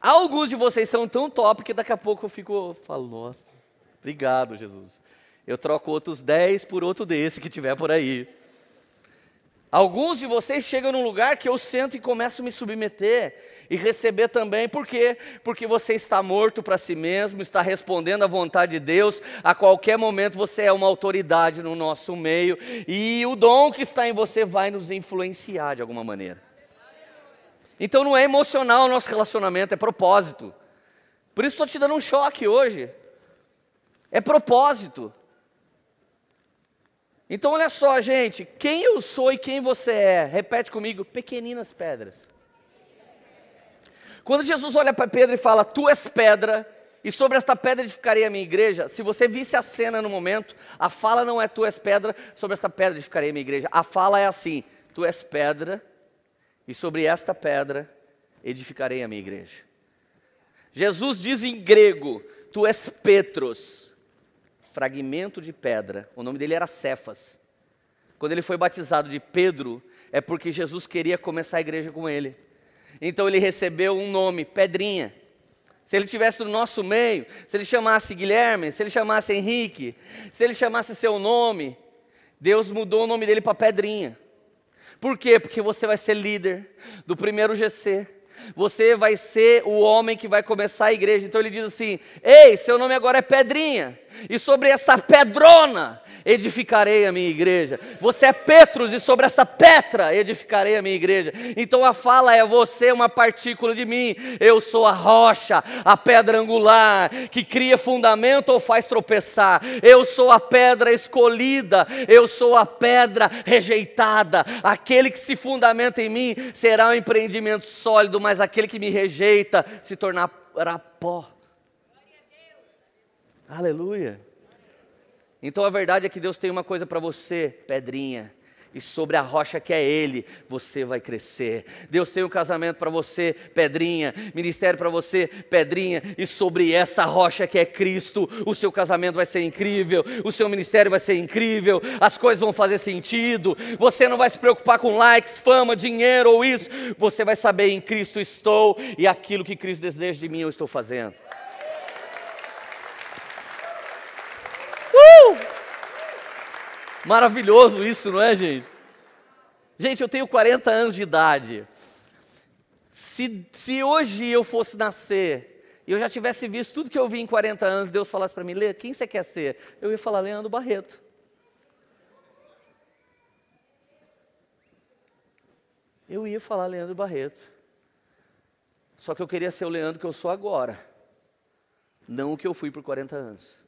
B: Alguns de vocês são tão top que daqui a pouco eu fico, falo, nossa, obrigado, Jesus. Eu troco outros 10 por outro desse que tiver por aí. Alguns de vocês chegam num lugar que eu sento e começo a me submeter e receber também. Por quê? Porque você está morto para si mesmo, está respondendo à vontade de Deus. A qualquer momento você é uma autoridade no nosso meio e o dom que está em você vai nos influenciar de alguma maneira. Então não é emocional o nosso relacionamento, é propósito. Por isso estou te dando um choque hoje. É propósito. Então olha só, gente, quem eu sou e quem você é. Repete comigo, pequeninas pedras. Quando Jesus olha para Pedro e fala, tu és pedra, e sobre esta pedra edificarei a minha igreja. Se você visse a cena no momento, a fala não é tu és pedra, sobre esta pedra edificarei a minha igreja. A fala é assim: tu és pedra, e sobre esta pedra edificarei a minha igreja. Jesus diz em grego: Tu és Petros, fragmento de pedra. O nome dele era Cefas. Quando ele foi batizado de Pedro, é porque Jesus queria começar a igreja com ele. Então ele recebeu um nome, Pedrinha. Se ele tivesse no nosso meio, se ele chamasse Guilherme, se ele chamasse Henrique, se ele chamasse seu nome, Deus mudou o nome dele para Pedrinha. Por quê? Porque você vai ser líder do primeiro GC. Você vai ser o homem que vai começar a igreja. Então ele diz assim: Ei, seu nome agora é Pedrinha. E sobre essa pedrona edificarei a minha igreja. Você é Petros e sobre essa Petra edificarei a minha igreja. Então a fala é você é uma partícula de mim. Eu sou a rocha, a pedra angular que cria fundamento ou faz tropeçar. Eu sou a pedra escolhida, eu sou a pedra rejeitada. Aquele que se fundamenta em mim será um empreendimento sólido, mas aquele que me rejeita se tornará pó. Aleluia. Então a verdade é que Deus tem uma coisa para você, pedrinha. E sobre a rocha que é Ele, você vai crescer. Deus tem um casamento para você, pedrinha. Ministério para você, pedrinha. E sobre essa rocha que é Cristo, o seu casamento vai ser incrível. O seu ministério vai ser incrível. As coisas vão fazer sentido. Você não vai se preocupar com likes, fama, dinheiro ou isso. Você vai saber em Cristo estou e aquilo que Cristo deseja de mim eu estou fazendo. Uh! Maravilhoso isso, não é, gente? Gente, eu tenho 40 anos de idade. Se, se hoje eu fosse nascer e eu já tivesse visto tudo que eu vi em 40 anos, Deus falasse para mim, Lê, quem você quer ser? Eu ia falar Leandro Barreto. Eu ia falar Leandro Barreto. Só que eu queria ser o Leandro que eu sou agora, não o que eu fui por 40 anos.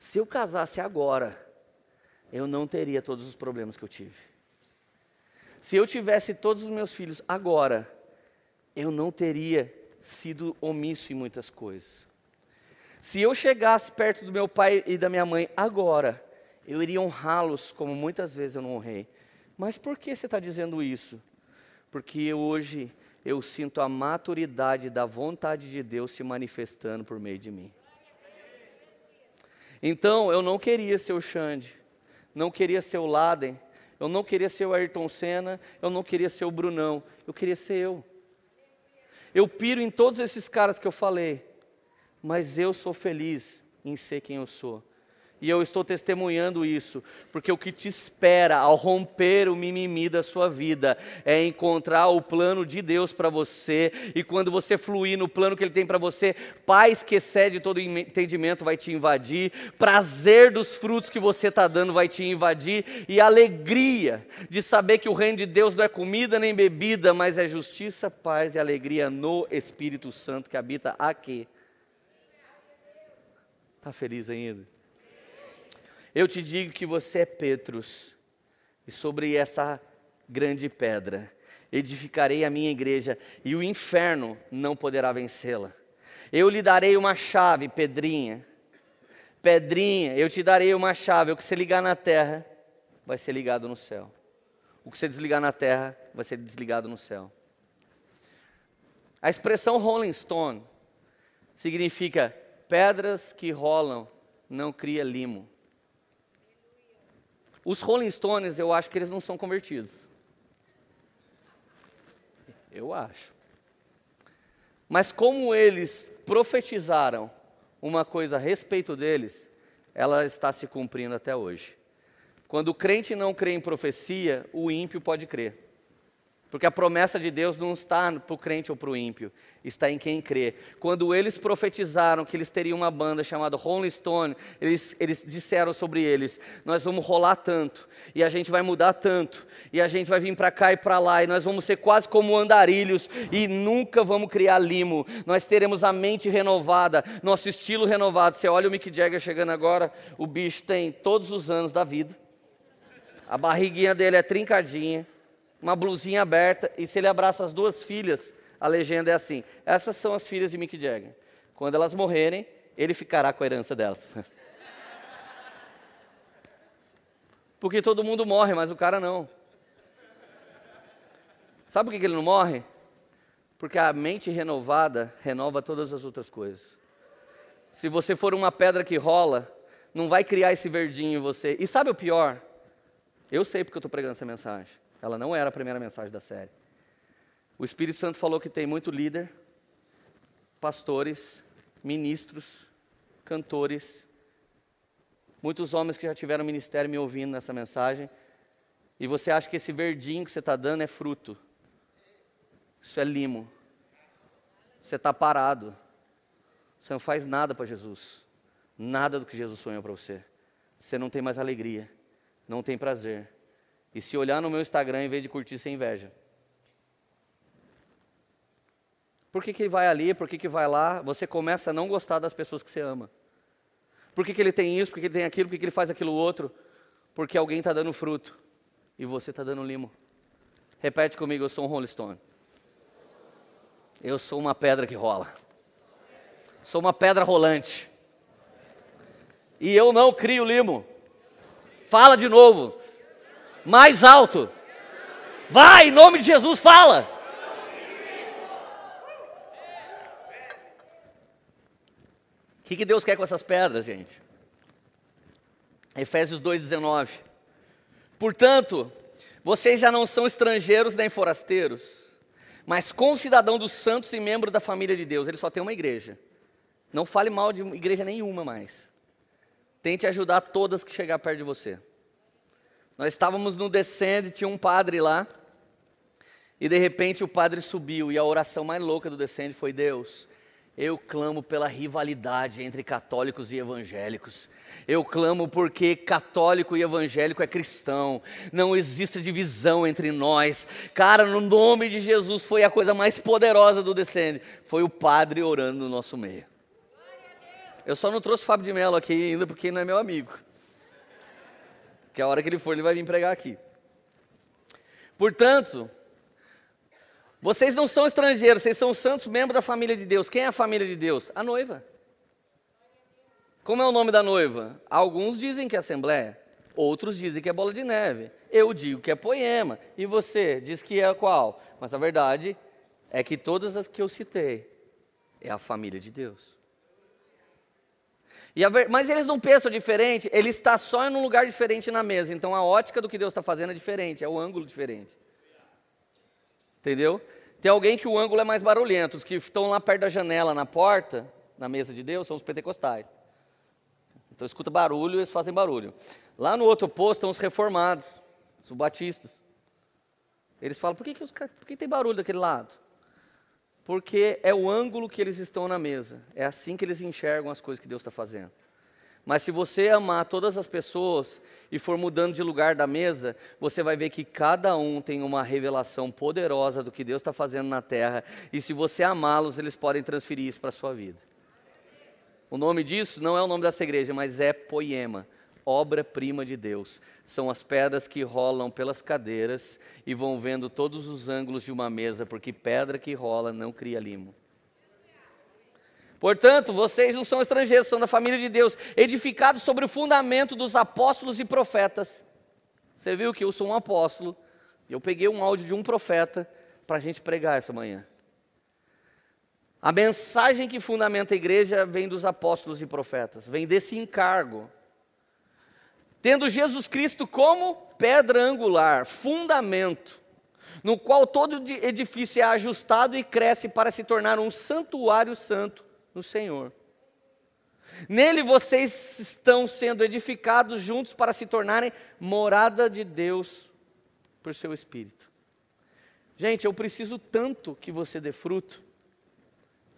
B: Se eu casasse agora, eu não teria todos os problemas que eu tive. Se eu tivesse todos os meus filhos agora, eu não teria sido omisso em muitas coisas. Se eu chegasse perto do meu pai e da minha mãe agora, eu iria honrá-los como muitas vezes eu não honrei. Mas por que você está dizendo isso? Porque hoje eu sinto a maturidade da vontade de Deus se manifestando por meio de mim. Então, eu não queria ser o Xande, não queria ser o Laden, eu não queria ser o Ayrton Senna, eu não queria ser o Brunão, eu queria ser eu. Eu piro em todos esses caras que eu falei, mas eu sou feliz em ser quem eu sou. E eu estou testemunhando isso, porque o que te espera ao romper o mimimi da sua vida é encontrar o plano de Deus para você, e quando você fluir no plano que Ele tem para você, paz que excede todo entendimento vai te invadir, prazer dos frutos que você está dando vai te invadir, e alegria de saber que o reino de Deus não é comida nem bebida, mas é justiça, paz e alegria no Espírito Santo que habita aqui. Está feliz ainda? Eu te digo que você é Petrus, e sobre essa grande pedra edificarei a minha igreja, e o inferno não poderá vencê-la. Eu lhe darei uma chave, Pedrinha. Pedrinha, eu te darei uma chave. O que você ligar na terra, vai ser ligado no céu. O que você desligar na terra, vai ser desligado no céu. A expressão Rolling Stone significa pedras que rolam não cria limo. Os Rolling Stones, eu acho que eles não são convertidos. Eu acho. Mas como eles profetizaram uma coisa a respeito deles, ela está se cumprindo até hoje. Quando o crente não crê em profecia, o ímpio pode crer. Porque a promessa de Deus não está para o crente ou para o ímpio, está em quem crê. Quando eles profetizaram que eles teriam uma banda chamada Rolling Stone, eles, eles disseram sobre eles: Nós vamos rolar tanto, e a gente vai mudar tanto, e a gente vai vir para cá e para lá, e nós vamos ser quase como andarilhos, e nunca vamos criar limo. Nós teremos a mente renovada, nosso estilo renovado. Você olha o Mick Jagger chegando agora, o bicho tem todos os anos da vida, a barriguinha dele é trincadinha uma blusinha aberta, e se ele abraça as duas filhas, a legenda é assim: essas são as filhas de Mick Jagger. Quando elas morrerem, ele ficará com a herança delas. Porque todo mundo morre, mas o cara não. Sabe por que ele não morre? Porque a mente renovada renova todas as outras coisas. Se você for uma pedra que rola, não vai criar esse verdinho em você. E sabe o pior? Eu sei porque eu estou pregando essa mensagem. Ela não era a primeira mensagem da série. O Espírito Santo falou que tem muito líder, pastores, ministros, cantores, muitos homens que já tiveram ministério me ouvindo nessa mensagem, e você acha que esse verdinho que você está dando é fruto. Isso é limo. Você está parado. Você não faz nada para Jesus. Nada do que Jesus sonhou para você. Você não tem mais alegria. Não tem prazer. E se olhar no meu Instagram, em vez de curtir, você inveja. Por que, que vai ali? Por que, que vai lá? Você começa a não gostar das pessoas que você ama. Por que, que ele tem isso? Por que, que ele tem aquilo? Por que, que ele faz aquilo outro? Porque alguém está dando fruto e você está dando limo. Repete comigo: eu sou um Rolling Stone. Eu sou uma pedra que rola. Sou uma pedra rolante. E eu não crio limo. Fala de novo. Mais alto. Vai, em nome de Jesus, fala. que, que Deus quer com essas pedras, gente? Efésios 2,19. Portanto, vocês já não são estrangeiros nem forasteiros, mas concidadão dos santos e membro da família de Deus. Ele só tem uma igreja. Não fale mal de igreja nenhuma mais. Tente ajudar todas que chegar perto de você. Nós estávamos no Descende, tinha um padre lá, e de repente o padre subiu, e a oração mais louca do Descende foi: Deus, eu clamo pela rivalidade entre católicos e evangélicos. Eu clamo porque católico e evangélico é cristão. Não existe divisão entre nós. Cara, no nome de Jesus foi a coisa mais poderosa do descende. Foi o padre orando no nosso meio. Eu só não trouxe o Fábio de Mello aqui ainda porque não é meu amigo. Que a hora que ele for, ele vai vir pregar aqui. Portanto, vocês não são estrangeiros, vocês são santos membros da família de Deus. Quem é a família de Deus? A noiva. Como é o nome da noiva? Alguns dizem que é Assembleia, outros dizem que é Bola de Neve. Eu digo que é Poema. E você diz que é qual? Mas a verdade é que todas as que eu citei é a família de Deus. Ver... Mas eles não pensam diferente, ele está só em um lugar diferente na mesa. Então a ótica do que Deus está fazendo é diferente, é o ângulo diferente. Entendeu? Tem alguém que o ângulo é mais barulhento. Os que estão lá perto da janela, na porta, na mesa de Deus, são os pentecostais. Então escuta barulho, eles fazem barulho. Lá no outro posto estão os reformados, os batistas. Eles falam, por que, que, os, por que tem barulho daquele lado? Porque é o ângulo que eles estão na mesa. É assim que eles enxergam as coisas que Deus está fazendo. Mas se você amar todas as pessoas e for mudando de lugar da mesa, você vai ver que cada um tem uma revelação poderosa do que Deus está fazendo na terra. E se você amá-los, eles podem transferir isso para a sua vida. O nome disso não é o nome dessa igreja, mas é Poema, obra-prima de Deus. São as pedras que rolam pelas cadeiras e vão vendo todos os ângulos de uma mesa, porque pedra que rola não cria limo. Portanto, vocês não são estrangeiros, são da família de Deus, edificados sobre o fundamento dos apóstolos e profetas. Você viu que eu sou um apóstolo, eu peguei um áudio de um profeta para a gente pregar essa manhã. A mensagem que fundamenta a igreja vem dos apóstolos e profetas, vem desse encargo. Tendo Jesus Cristo como pedra angular, fundamento, no qual todo edifício é ajustado e cresce para se tornar um santuário santo no Senhor. Nele vocês estão sendo edificados juntos para se tornarem morada de Deus por seu Espírito. Gente, eu preciso tanto que você dê fruto,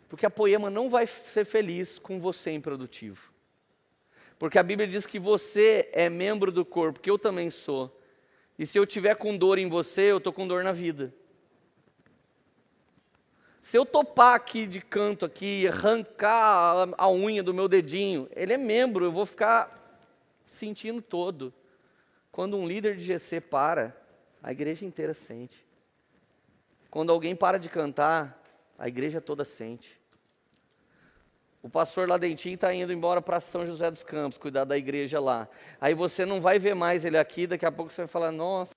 B: porque a poema não vai ser feliz com você improdutivo. Porque a Bíblia diz que você é membro do corpo, que eu também sou. E se eu tiver com dor em você, eu estou com dor na vida. Se eu topar aqui de canto aqui, arrancar a unha do meu dedinho, ele é membro, eu vou ficar sentindo todo. Quando um líder de GC para, a igreja inteira sente. Quando alguém para de cantar, a igreja toda sente. O pastor lá dentinho está indo embora para São José dos Campos, cuidar da igreja lá. Aí você não vai ver mais ele aqui, daqui a pouco você vai falar, nossa,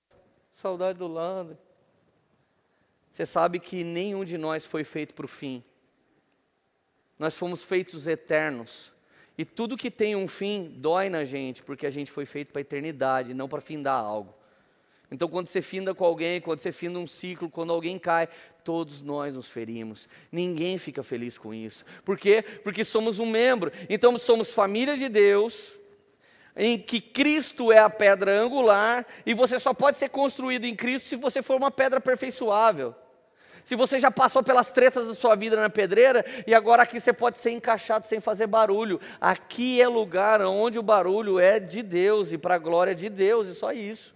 B: saudade do Landro. Você sabe que nenhum de nós foi feito para o fim. Nós fomos feitos eternos. E tudo que tem um fim dói na gente, porque a gente foi feito para a eternidade, não para findar algo. Então, quando você finda com alguém, quando você finda um ciclo, quando alguém cai, todos nós nos ferimos. Ninguém fica feliz com isso. Por quê? Porque somos um membro. Então, somos família de Deus, em que Cristo é a pedra angular, e você só pode ser construído em Cristo se você for uma pedra aperfeiçoável. Se você já passou pelas tretas da sua vida na pedreira e agora aqui você pode ser encaixado sem fazer barulho. Aqui é lugar onde o barulho é de Deus e para a glória de Deus, e só isso.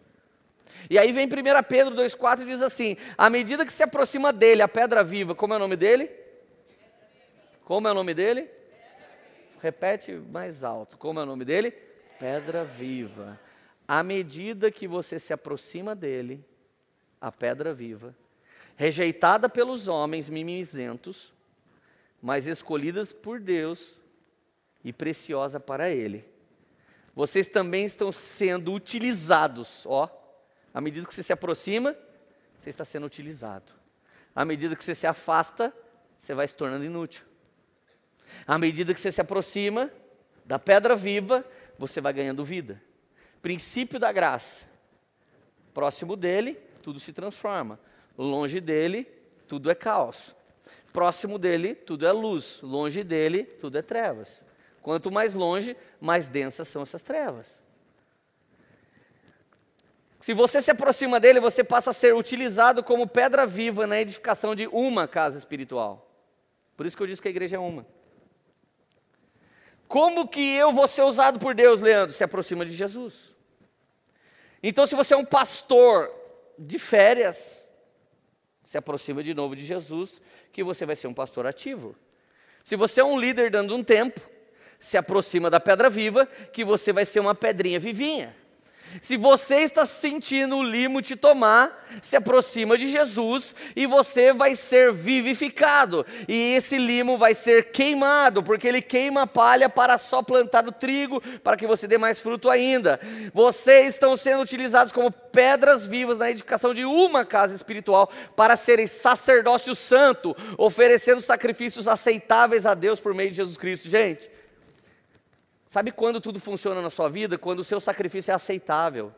B: E aí vem 1 Pedro 2,4 e diz assim: à medida que se aproxima dele, a pedra viva, como é o nome dele? Como é o nome dele? Repete mais alto. Como é o nome dele? Pedra viva. À medida que você se aproxima dele, a pedra viva, rejeitada pelos homens mimizentos, mas escolhidas por Deus e preciosa para Ele. Vocês também estão sendo utilizados, ó. À medida que você se aproxima, você está sendo utilizado. À medida que você se afasta, você vai se tornando inútil. À medida que você se aproxima da pedra viva, você vai ganhando vida. Princípio da graça. Próximo dele, tudo se transforma. Longe dele, tudo é caos. Próximo dele, tudo é luz. Longe dele, tudo é trevas. Quanto mais longe, mais densas são essas trevas. Se você se aproxima dele, você passa a ser utilizado como pedra viva na edificação de uma casa espiritual. Por isso que eu disse que a igreja é uma. Como que eu vou ser usado por Deus, Leandro? Se aproxima de Jesus. Então, se você é um pastor de férias, se aproxima de novo de Jesus, que você vai ser um pastor ativo. Se você é um líder dando um tempo, se aproxima da pedra viva, que você vai ser uma pedrinha vivinha. Se você está sentindo o limo te tomar, se aproxima de Jesus e você vai ser vivificado. E esse limo vai ser queimado, porque ele queima a palha para só plantar o trigo, para que você dê mais fruto ainda. Vocês estão sendo utilizados como pedras vivas na edificação de uma casa espiritual para serem sacerdócio santo, oferecendo sacrifícios aceitáveis a Deus por meio de Jesus Cristo. Gente, Sabe quando tudo funciona na sua vida? Quando o seu sacrifício é aceitável.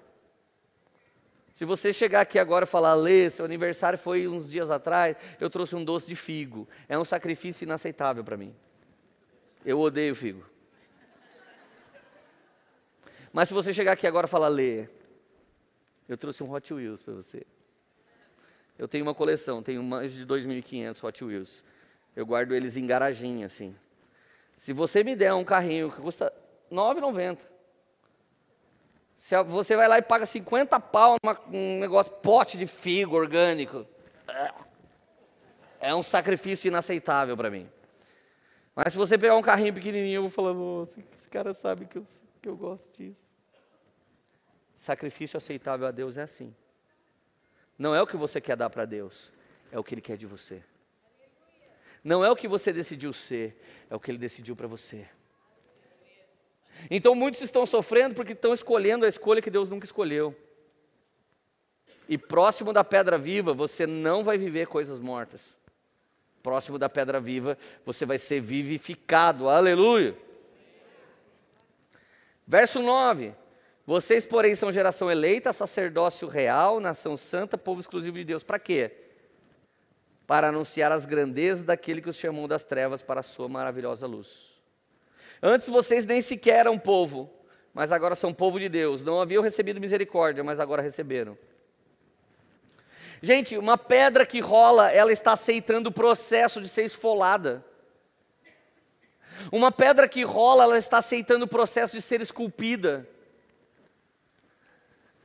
B: Se você chegar aqui agora e falar, Lê, seu aniversário foi uns dias atrás, eu trouxe um doce de figo. É um sacrifício inaceitável para mim. Eu odeio figo. Mas se você chegar aqui agora e falar, Lê, eu trouxe um Hot Wheels para você. Eu tenho uma coleção, tenho mais de 2.500 Hot Wheels. Eu guardo eles em garagem, assim. Se você me der um carrinho que custa 9,90. Você vai lá e paga 50 pau num negócio, pote de figo orgânico. É um sacrifício inaceitável para mim. Mas se você pegar um carrinho pequenininho, eu vou falar, nossa, esse cara sabe que eu, que eu gosto disso. Sacrifício aceitável a Deus é assim. Não é o que você quer dar para Deus, é o que Ele quer de você. Não é o que você decidiu ser, é o que Ele decidiu para você. Então muitos estão sofrendo porque estão escolhendo a escolha que Deus nunca escolheu. E próximo da pedra viva, você não vai viver coisas mortas. Próximo da pedra viva, você vai ser vivificado. Aleluia. Verso 9. Vocês, porém, são geração eleita, sacerdócio real, nação santa, povo exclusivo de Deus. Para quê? Para anunciar as grandezas daquele que os chamou das trevas para a sua maravilhosa luz. Antes vocês nem sequer eram povo, mas agora são povo de Deus. Não haviam recebido misericórdia, mas agora receberam. Gente, uma pedra que rola, ela está aceitando o processo de ser esfolada. Uma pedra que rola, ela está aceitando o processo de ser esculpida.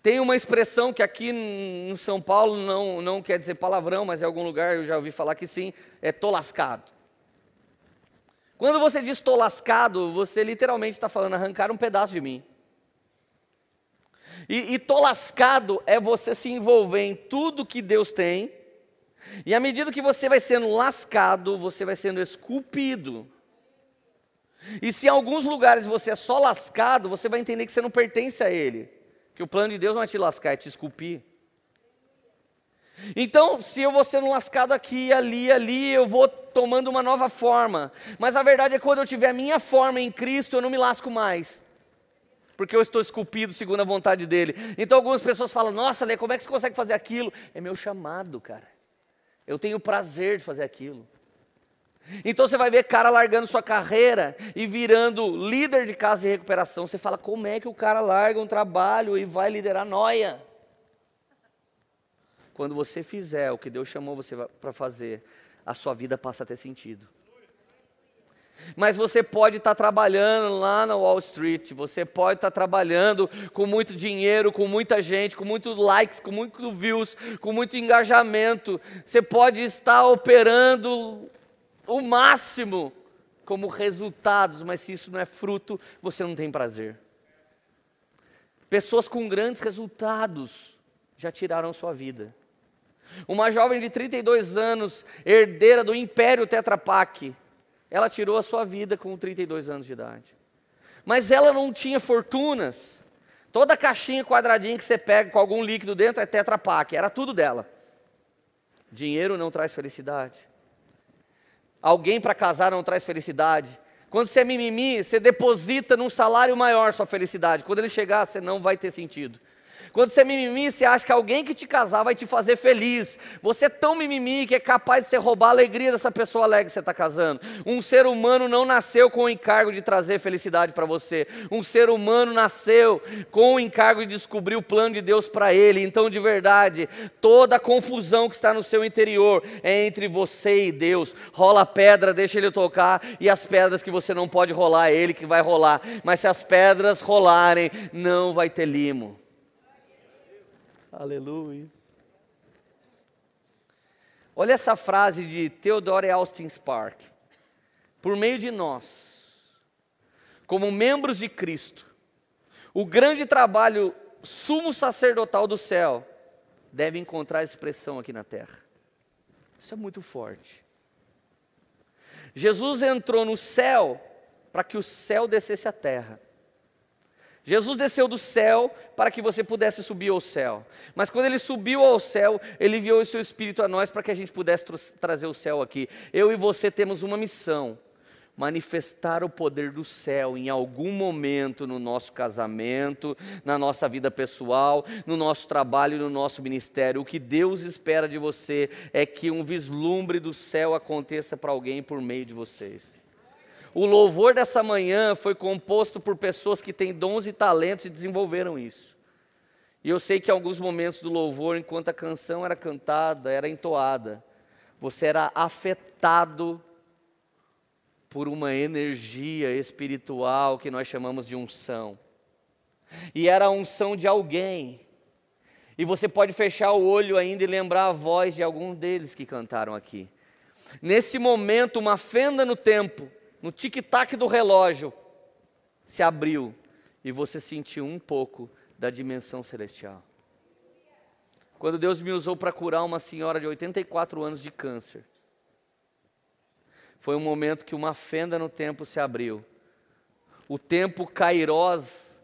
B: Tem uma expressão que aqui em São Paulo não, não quer dizer palavrão, mas em algum lugar eu já ouvi falar que sim, é tô lascado. Quando você diz estou lascado, você literalmente está falando arrancar um pedaço de mim. E estou lascado é você se envolver em tudo que Deus tem, e à medida que você vai sendo lascado, você vai sendo esculpido. E se em alguns lugares você é só lascado, você vai entender que você não pertence a Ele. Que o plano de Deus não é te lascar, é te esculpir. Então, se eu vou sendo lascado aqui, ali, ali, eu vou tomando uma nova forma. Mas a verdade é que quando eu tiver a minha forma em Cristo, eu não me lasco mais. Porque eu estou esculpido segundo a vontade dele. Então algumas pessoas falam: Nossa, Lê, como é que você consegue fazer aquilo? É meu chamado, cara. Eu tenho prazer de fazer aquilo. Então você vai ver cara largando sua carreira e virando líder de casa de recuperação. Você fala: Como é que o cara larga um trabalho e vai liderar noia? Quando você fizer o que Deus chamou você para fazer, a sua vida passa a ter sentido. Mas você pode estar tá trabalhando lá na Wall Street, você pode estar tá trabalhando com muito dinheiro, com muita gente, com muitos likes, com muitos views, com muito engajamento. Você pode estar operando o máximo como resultados, mas se isso não é fruto, você não tem prazer. Pessoas com grandes resultados já tiraram sua vida. Uma jovem de 32 anos, herdeira do Império Tetra Pak, ela tirou a sua vida com 32 anos de idade. Mas ela não tinha fortunas. Toda caixinha quadradinha que você pega com algum líquido dentro é Tetra Pak, era tudo dela. Dinheiro não traz felicidade. Alguém para casar não traz felicidade. Quando você é mimimi, você deposita num salário maior sua felicidade. Quando ele chegar, você não vai ter sentido. Quando você é mimimi, você acha que alguém que te casar vai te fazer feliz. Você é tão mimimi que é capaz de você roubar a alegria dessa pessoa alegre que você está casando. Um ser humano não nasceu com o encargo de trazer felicidade para você. Um ser humano nasceu com o encargo de descobrir o plano de Deus para ele. Então, de verdade, toda a confusão que está no seu interior é entre você e Deus. Rola pedra, deixa ele tocar, e as pedras que você não pode rolar, é ele que vai rolar. Mas se as pedras rolarem, não vai ter limo. Aleluia. Olha essa frase de Theodore Austin Spark. Por meio de nós, como membros de Cristo, o grande trabalho sumo sacerdotal do céu deve encontrar expressão aqui na terra. Isso é muito forte. Jesus entrou no céu para que o céu descesse à terra. Jesus desceu do céu para que você pudesse subir ao céu. Mas quando ele subiu ao céu, ele enviou o seu Espírito a nós para que a gente pudesse trazer o céu aqui. Eu e você temos uma missão: manifestar o poder do céu em algum momento no nosso casamento, na nossa vida pessoal, no nosso trabalho, no nosso ministério. O que Deus espera de você é que um vislumbre do céu aconteça para alguém por meio de vocês. O louvor dessa manhã foi composto por pessoas que têm dons e talentos e desenvolveram isso. E eu sei que em alguns momentos do louvor, enquanto a canção era cantada, era entoada, você era afetado por uma energia espiritual que nós chamamos de unção. E era a unção de alguém. E você pode fechar o olho ainda e lembrar a voz de alguns deles que cantaram aqui. Nesse momento, uma fenda no tempo no tic-tac do relógio, se abriu e você sentiu um pouco da dimensão celestial. Quando Deus me usou para curar uma senhora de 84 anos de câncer, foi um momento que uma fenda no tempo se abriu. O tempo Kairos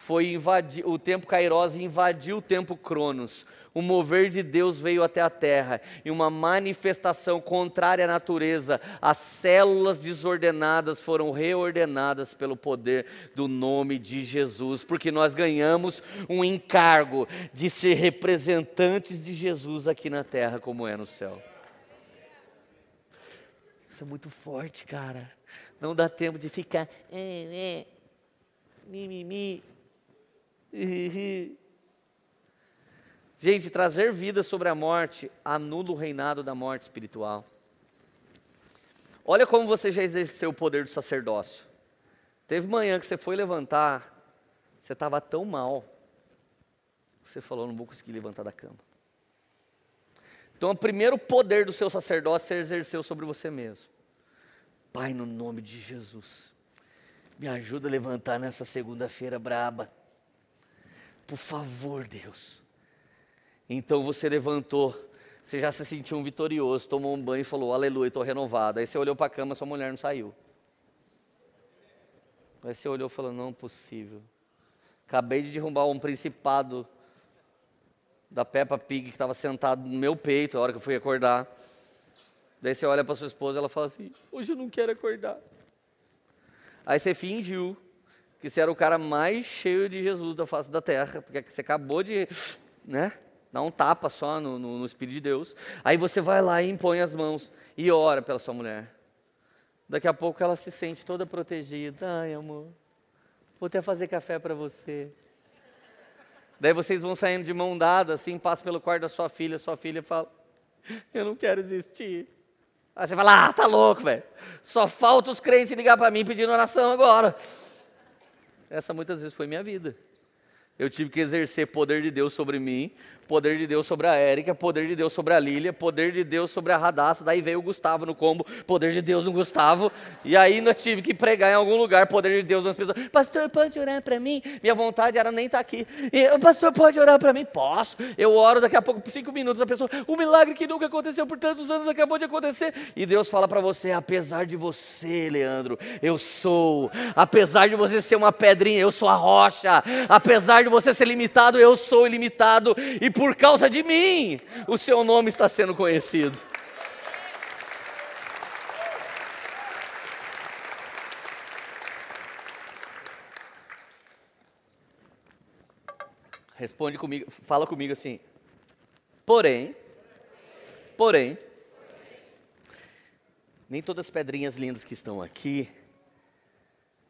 B: foi invadir, o tempo Kairos invadiu o tempo Cronos o mover de Deus veio até a terra e uma manifestação contrária à natureza. As células desordenadas foram reordenadas pelo poder do nome de Jesus, porque nós ganhamos um encargo de ser representantes de Jesus aqui na terra, como é no céu. Isso é muito forte, cara. Não dá tempo de ficar. É, é, mimimi. Gente, trazer vida sobre a morte anula o reinado da morte espiritual. Olha como você já exerceu o poder do sacerdócio. Teve manhã que você foi levantar, você estava tão mal, você falou: não vou conseguir levantar da cama. Então, o primeiro poder do seu sacerdócio você exerceu sobre você mesmo. Pai, no nome de Jesus, me ajuda a levantar nessa segunda-feira braba. Por favor, Deus. Então você levantou, você já se sentiu um vitorioso, tomou um banho e falou: Aleluia, estou renovado. Aí você olhou para a cama, sua mulher não saiu. Aí você olhou e falou: Não, possível. Acabei de derrubar um principado da Peppa Pig que estava sentado no meu peito a hora que eu fui acordar. Daí você olha para sua esposa e ela fala assim: Hoje eu não quero acordar. Aí você fingiu que você era o cara mais cheio de Jesus da face da terra, porque você acabou de, né, dar um tapa só no, no, no Espírito de Deus. Aí você vai lá e impõe as mãos e ora pela sua mulher. Daqui a pouco ela se sente toda protegida. Ai, amor, vou até fazer café para você. Daí vocês vão saindo de mão dada, assim, passa pelo quarto da sua filha, sua filha fala: Eu não quero existir. Aí você fala: Ah, tá louco, velho. Só falta os crentes ligar para mim pedindo oração agora. Essa muitas vezes foi minha vida. Eu tive que exercer poder de Deus sobre mim, poder de Deus sobre a Érica, poder de Deus sobre a Lília, poder de Deus sobre a Radassa. Daí veio o Gustavo no combo, poder de Deus no Gustavo. E ainda tive que pregar em algum lugar, poder de Deus nas pessoas. Pastor, pode orar para mim? Minha vontade era nem estar tá aqui. E, Pastor, pode orar para mim? Posso. Eu oro daqui a pouco, cinco minutos, a pessoa, o milagre que nunca aconteceu por tantos anos acabou de acontecer. E Deus fala para você: apesar de você, Leandro, eu sou. Apesar de você ser uma pedrinha, eu sou a rocha. Apesar de você ser limitado, eu sou ilimitado. E por causa de mim, o seu nome está sendo conhecido. Responde comigo, fala comigo assim. Porém, porém, nem todas as pedrinhas lindas que estão aqui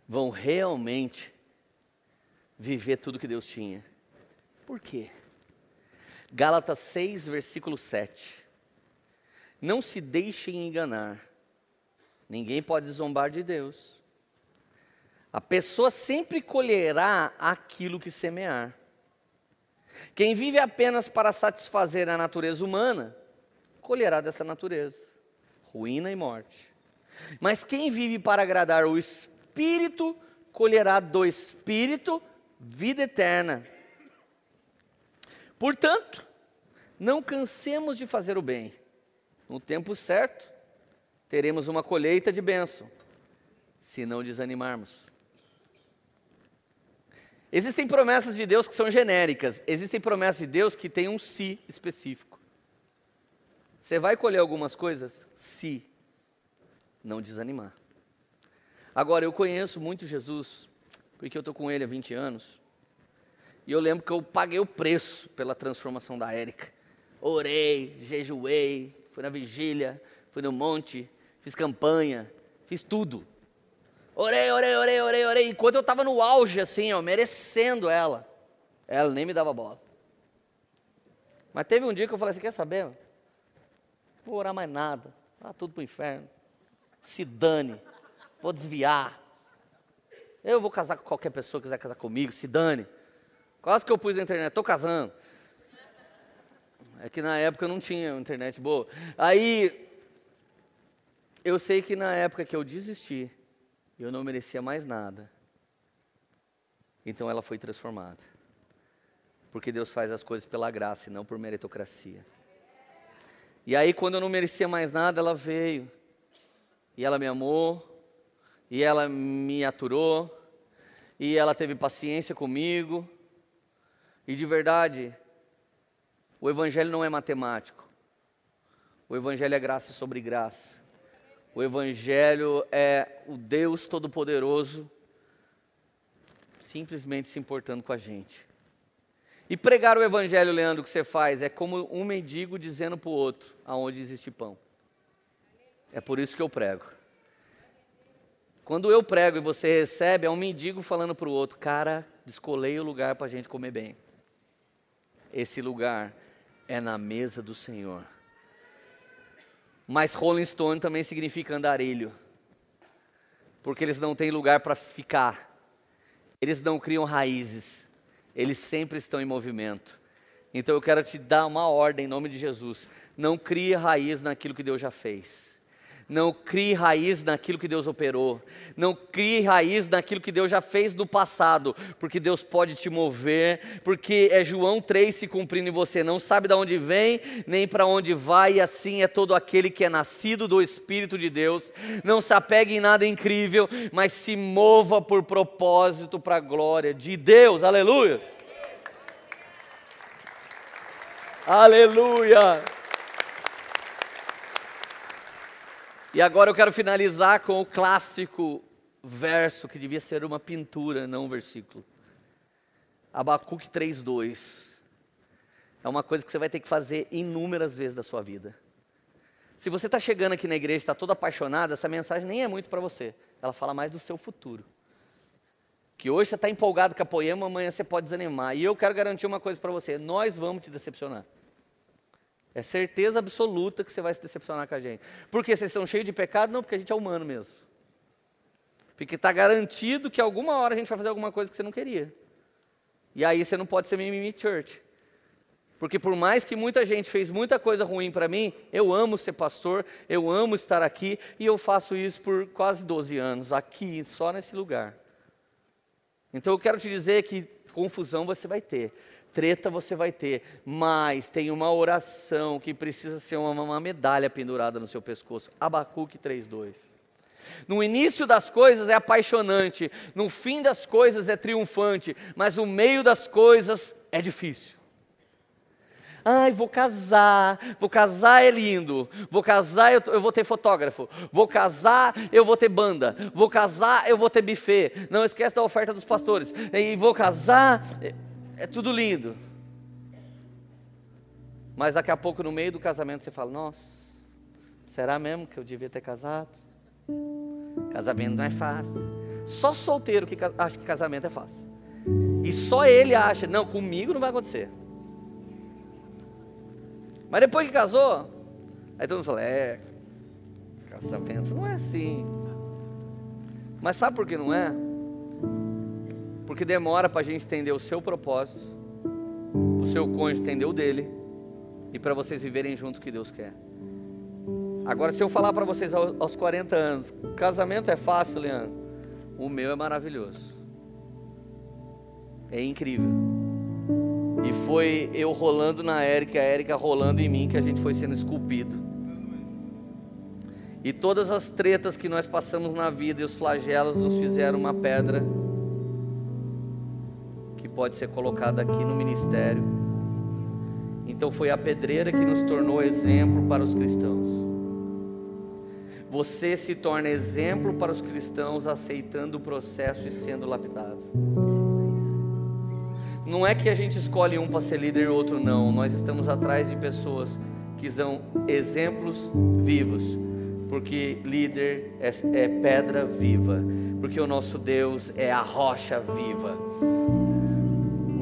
B: vão realmente viver tudo que Deus tinha. Por quê? Gálatas 6, versículo 7. Não se deixem enganar. Ninguém pode zombar de Deus. A pessoa sempre colherá aquilo que semear. Quem vive apenas para satisfazer a natureza humana, colherá dessa natureza, ruína e morte. Mas quem vive para agradar o Espírito, colherá do Espírito vida eterna. Portanto, não cansemos de fazer o bem. No tempo certo, teremos uma colheita de bênção, se não desanimarmos. Existem promessas de Deus que são genéricas, existem promessas de Deus que têm um si específico. Você vai colher algumas coisas se não desanimar. Agora, eu conheço muito Jesus, porque eu estou com ele há 20 anos, e eu lembro que eu paguei o preço pela transformação da Érica. Orei, jejuei, fui na vigília, fui no monte, fiz campanha, fiz tudo. Orei, orei, orei, orei, orei. Enquanto eu estava no auge, assim, ó, merecendo ela, ela nem me dava bola. Mas teve um dia que eu falei assim: quer saber? Não vou orar mais nada. Tá tudo pro inferno. Se dane. Vou desviar. Eu vou casar com qualquer pessoa que quiser casar comigo, se dane. Quase que eu pus na internet, estou casando. É que na época não tinha internet boa. Aí, eu sei que na época que eu desisti, eu não merecia mais nada. Então ela foi transformada. Porque Deus faz as coisas pela graça e não por meritocracia. E aí, quando eu não merecia mais nada, ela veio. E ela me amou. E ela me aturou. E ela teve paciência comigo. E de verdade, o Evangelho não é matemático. O Evangelho é graça sobre graça. O Evangelho é o Deus Todo-Poderoso simplesmente se importando com a gente. E pregar o Evangelho, Leandro, que você faz, é como um mendigo dizendo para o outro aonde existe pão. É por isso que eu prego. Quando eu prego e você recebe, é um mendigo falando para o outro, cara, descolei o lugar para a gente comer bem. Esse lugar é na mesa do Senhor. Mas Rolling Stone também significa andarilho. Porque eles não têm lugar para ficar. Eles não criam raízes. Eles sempre estão em movimento. Então eu quero te dar uma ordem em nome de Jesus. Não crie raiz naquilo que Deus já fez. Não crie raiz naquilo que Deus operou. Não crie raiz naquilo que Deus já fez no passado, porque Deus pode te mover, porque é João 3 se cumprindo em você. Não sabe de onde vem, nem para onde vai, e assim é todo aquele que é nascido do Espírito de Deus. Não se apegue em nada incrível, mas se mova por propósito para a glória de Deus. Aleluia. Aleluia! E agora eu quero finalizar com o clássico verso que devia ser uma pintura, não um versículo. Abacuque 3:2. É uma coisa que você vai ter que fazer inúmeras vezes da sua vida. Se você está chegando aqui na igreja e está todo apaixonado, essa mensagem nem é muito para você. Ela fala mais do seu futuro. Que hoje você está empolgado com a poema, amanhã você pode desanimar. E eu quero garantir uma coisa para você: nós vamos te decepcionar. É certeza absoluta que você vai se decepcionar com a gente. Porque vocês estão cheios de pecado? Não, porque a gente é humano mesmo. Porque está garantido que alguma hora a gente vai fazer alguma coisa que você não queria. E aí você não pode ser mimimi church. Porque por mais que muita gente fez muita coisa ruim para mim, eu amo ser pastor, eu amo estar aqui e eu faço isso por quase 12 anos, aqui, só nesse lugar. Então eu quero te dizer que confusão você vai ter, treta você vai ter, mas tem uma oração que precisa ser uma, uma medalha pendurada no seu pescoço. Abacuque 3:2. No início das coisas é apaixonante, no fim das coisas é triunfante, mas o meio das coisas é difícil. Ai, vou casar, vou casar é lindo, vou casar eu, vou ter fotógrafo, vou casar eu vou ter banda, vou casar eu vou ter buffet. Não esquece da oferta dos pastores. E vou casar, é, tudo lindo. Mas daqui a pouco no meio do casamento você fala: Nossa, será mesmo que eu devia ter casado? Casamento não é fácil. Só solteiro que acha que casamento é fácil. E só ele acha: Não, comigo não vai acontecer. Mas depois que casou, aí todo mundo fala: é, casamento não é assim. Mas sabe por que não é? Porque demora para a gente entender o seu propósito, o seu cônjuge entender o dele, e para vocês viverem juntos o que Deus quer. Agora, se eu falar para vocês aos 40 anos, casamento é fácil, Leandro, o meu é maravilhoso, é incrível. E foi eu rolando na Érica, a Érica rolando em mim, que a gente foi sendo esculpido. E todas as tretas que nós passamos na vida e os flagelos nos fizeram uma pedra pode ser colocada aqui no ministério. Então foi a pedreira que nos tornou exemplo para os cristãos. Você se torna exemplo para os cristãos aceitando o processo e sendo lapidado. Não é que a gente escolhe um para ser líder e outro não. Nós estamos atrás de pessoas que são exemplos vivos. Porque líder é, é pedra viva. Porque o nosso Deus é a rocha viva.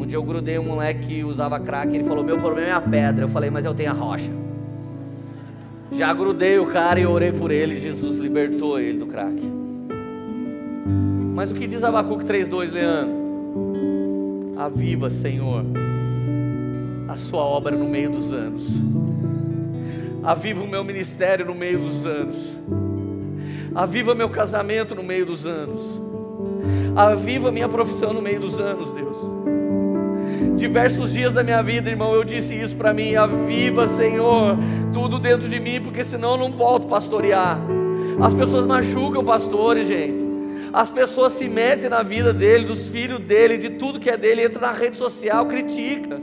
B: Dia eu grudei um moleque que usava crack. Ele falou: Meu problema é a pedra. Eu falei: Mas eu tenho a rocha. Já grudei o cara e orei por ele. Jesus libertou ele do crack. Mas o que diz Abacuque 3,2, Leandro? Aviva, Senhor, a Sua obra no meio dos anos. Aviva o meu ministério no meio dos anos. Aviva meu casamento no meio dos anos. Aviva minha profissão no meio dos anos, Deus. Diversos dias da minha vida, irmão, eu disse isso para mim: aviva, Senhor, tudo dentro de mim, porque senão eu não volto a pastorear. As pessoas machucam pastores, gente. As pessoas se metem na vida dele, dos filhos dele, de tudo que é dele, entra na rede social, critica.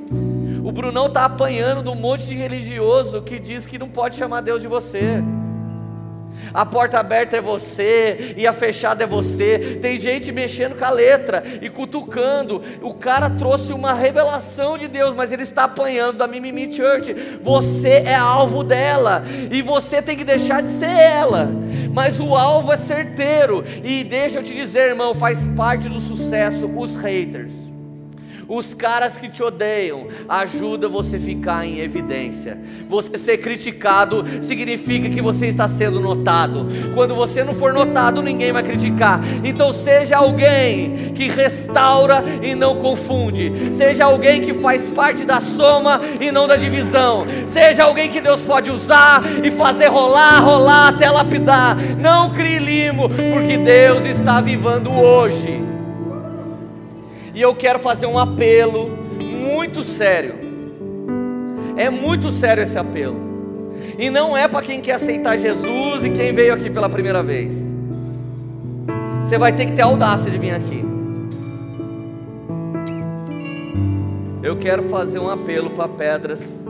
B: O Brunão está apanhando de um monte de religioso que diz que não pode chamar Deus de você. A porta aberta é você e a fechada é você. Tem gente mexendo com a letra e cutucando. O cara trouxe uma revelação de Deus, mas ele está apanhando da Mimimi Church. Você é alvo dela e você tem que deixar de ser ela. Mas o alvo é certeiro. E deixa eu te dizer, irmão, faz parte do sucesso os haters. Os caras que te odeiam ajuda você a ficar em evidência. Você ser criticado significa que você está sendo notado. Quando você não for notado, ninguém vai criticar. Então seja alguém que restaura e não confunde. Seja alguém que faz parte da soma e não da divisão. Seja alguém que Deus pode usar e fazer rolar, rolar até lapidar. Não crie limo, porque Deus está vivando hoje. E eu quero fazer um apelo muito sério. É muito sério esse apelo. E não é para quem quer aceitar Jesus e quem veio aqui pela primeira vez. Você vai ter que ter audácia de vir aqui. Eu quero fazer um apelo para pedras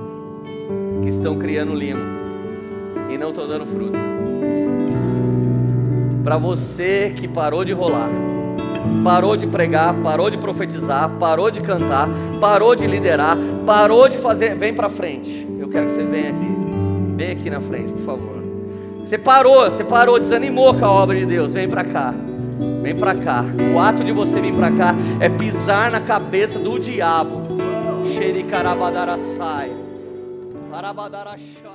B: que estão criando limo e não estão dando fruto. Para você que parou de rolar, parou de pregar, parou de profetizar, parou de cantar, parou de liderar, parou de fazer, vem para frente. Eu quero que você venha aqui. Vem aqui na frente, por favor. Você parou, você parou, desanimou com a obra de Deus. Vem para cá. Vem para cá. O ato de você vir para cá é pisar na cabeça do diabo. Xericarabadaraçai. Parabadarachai.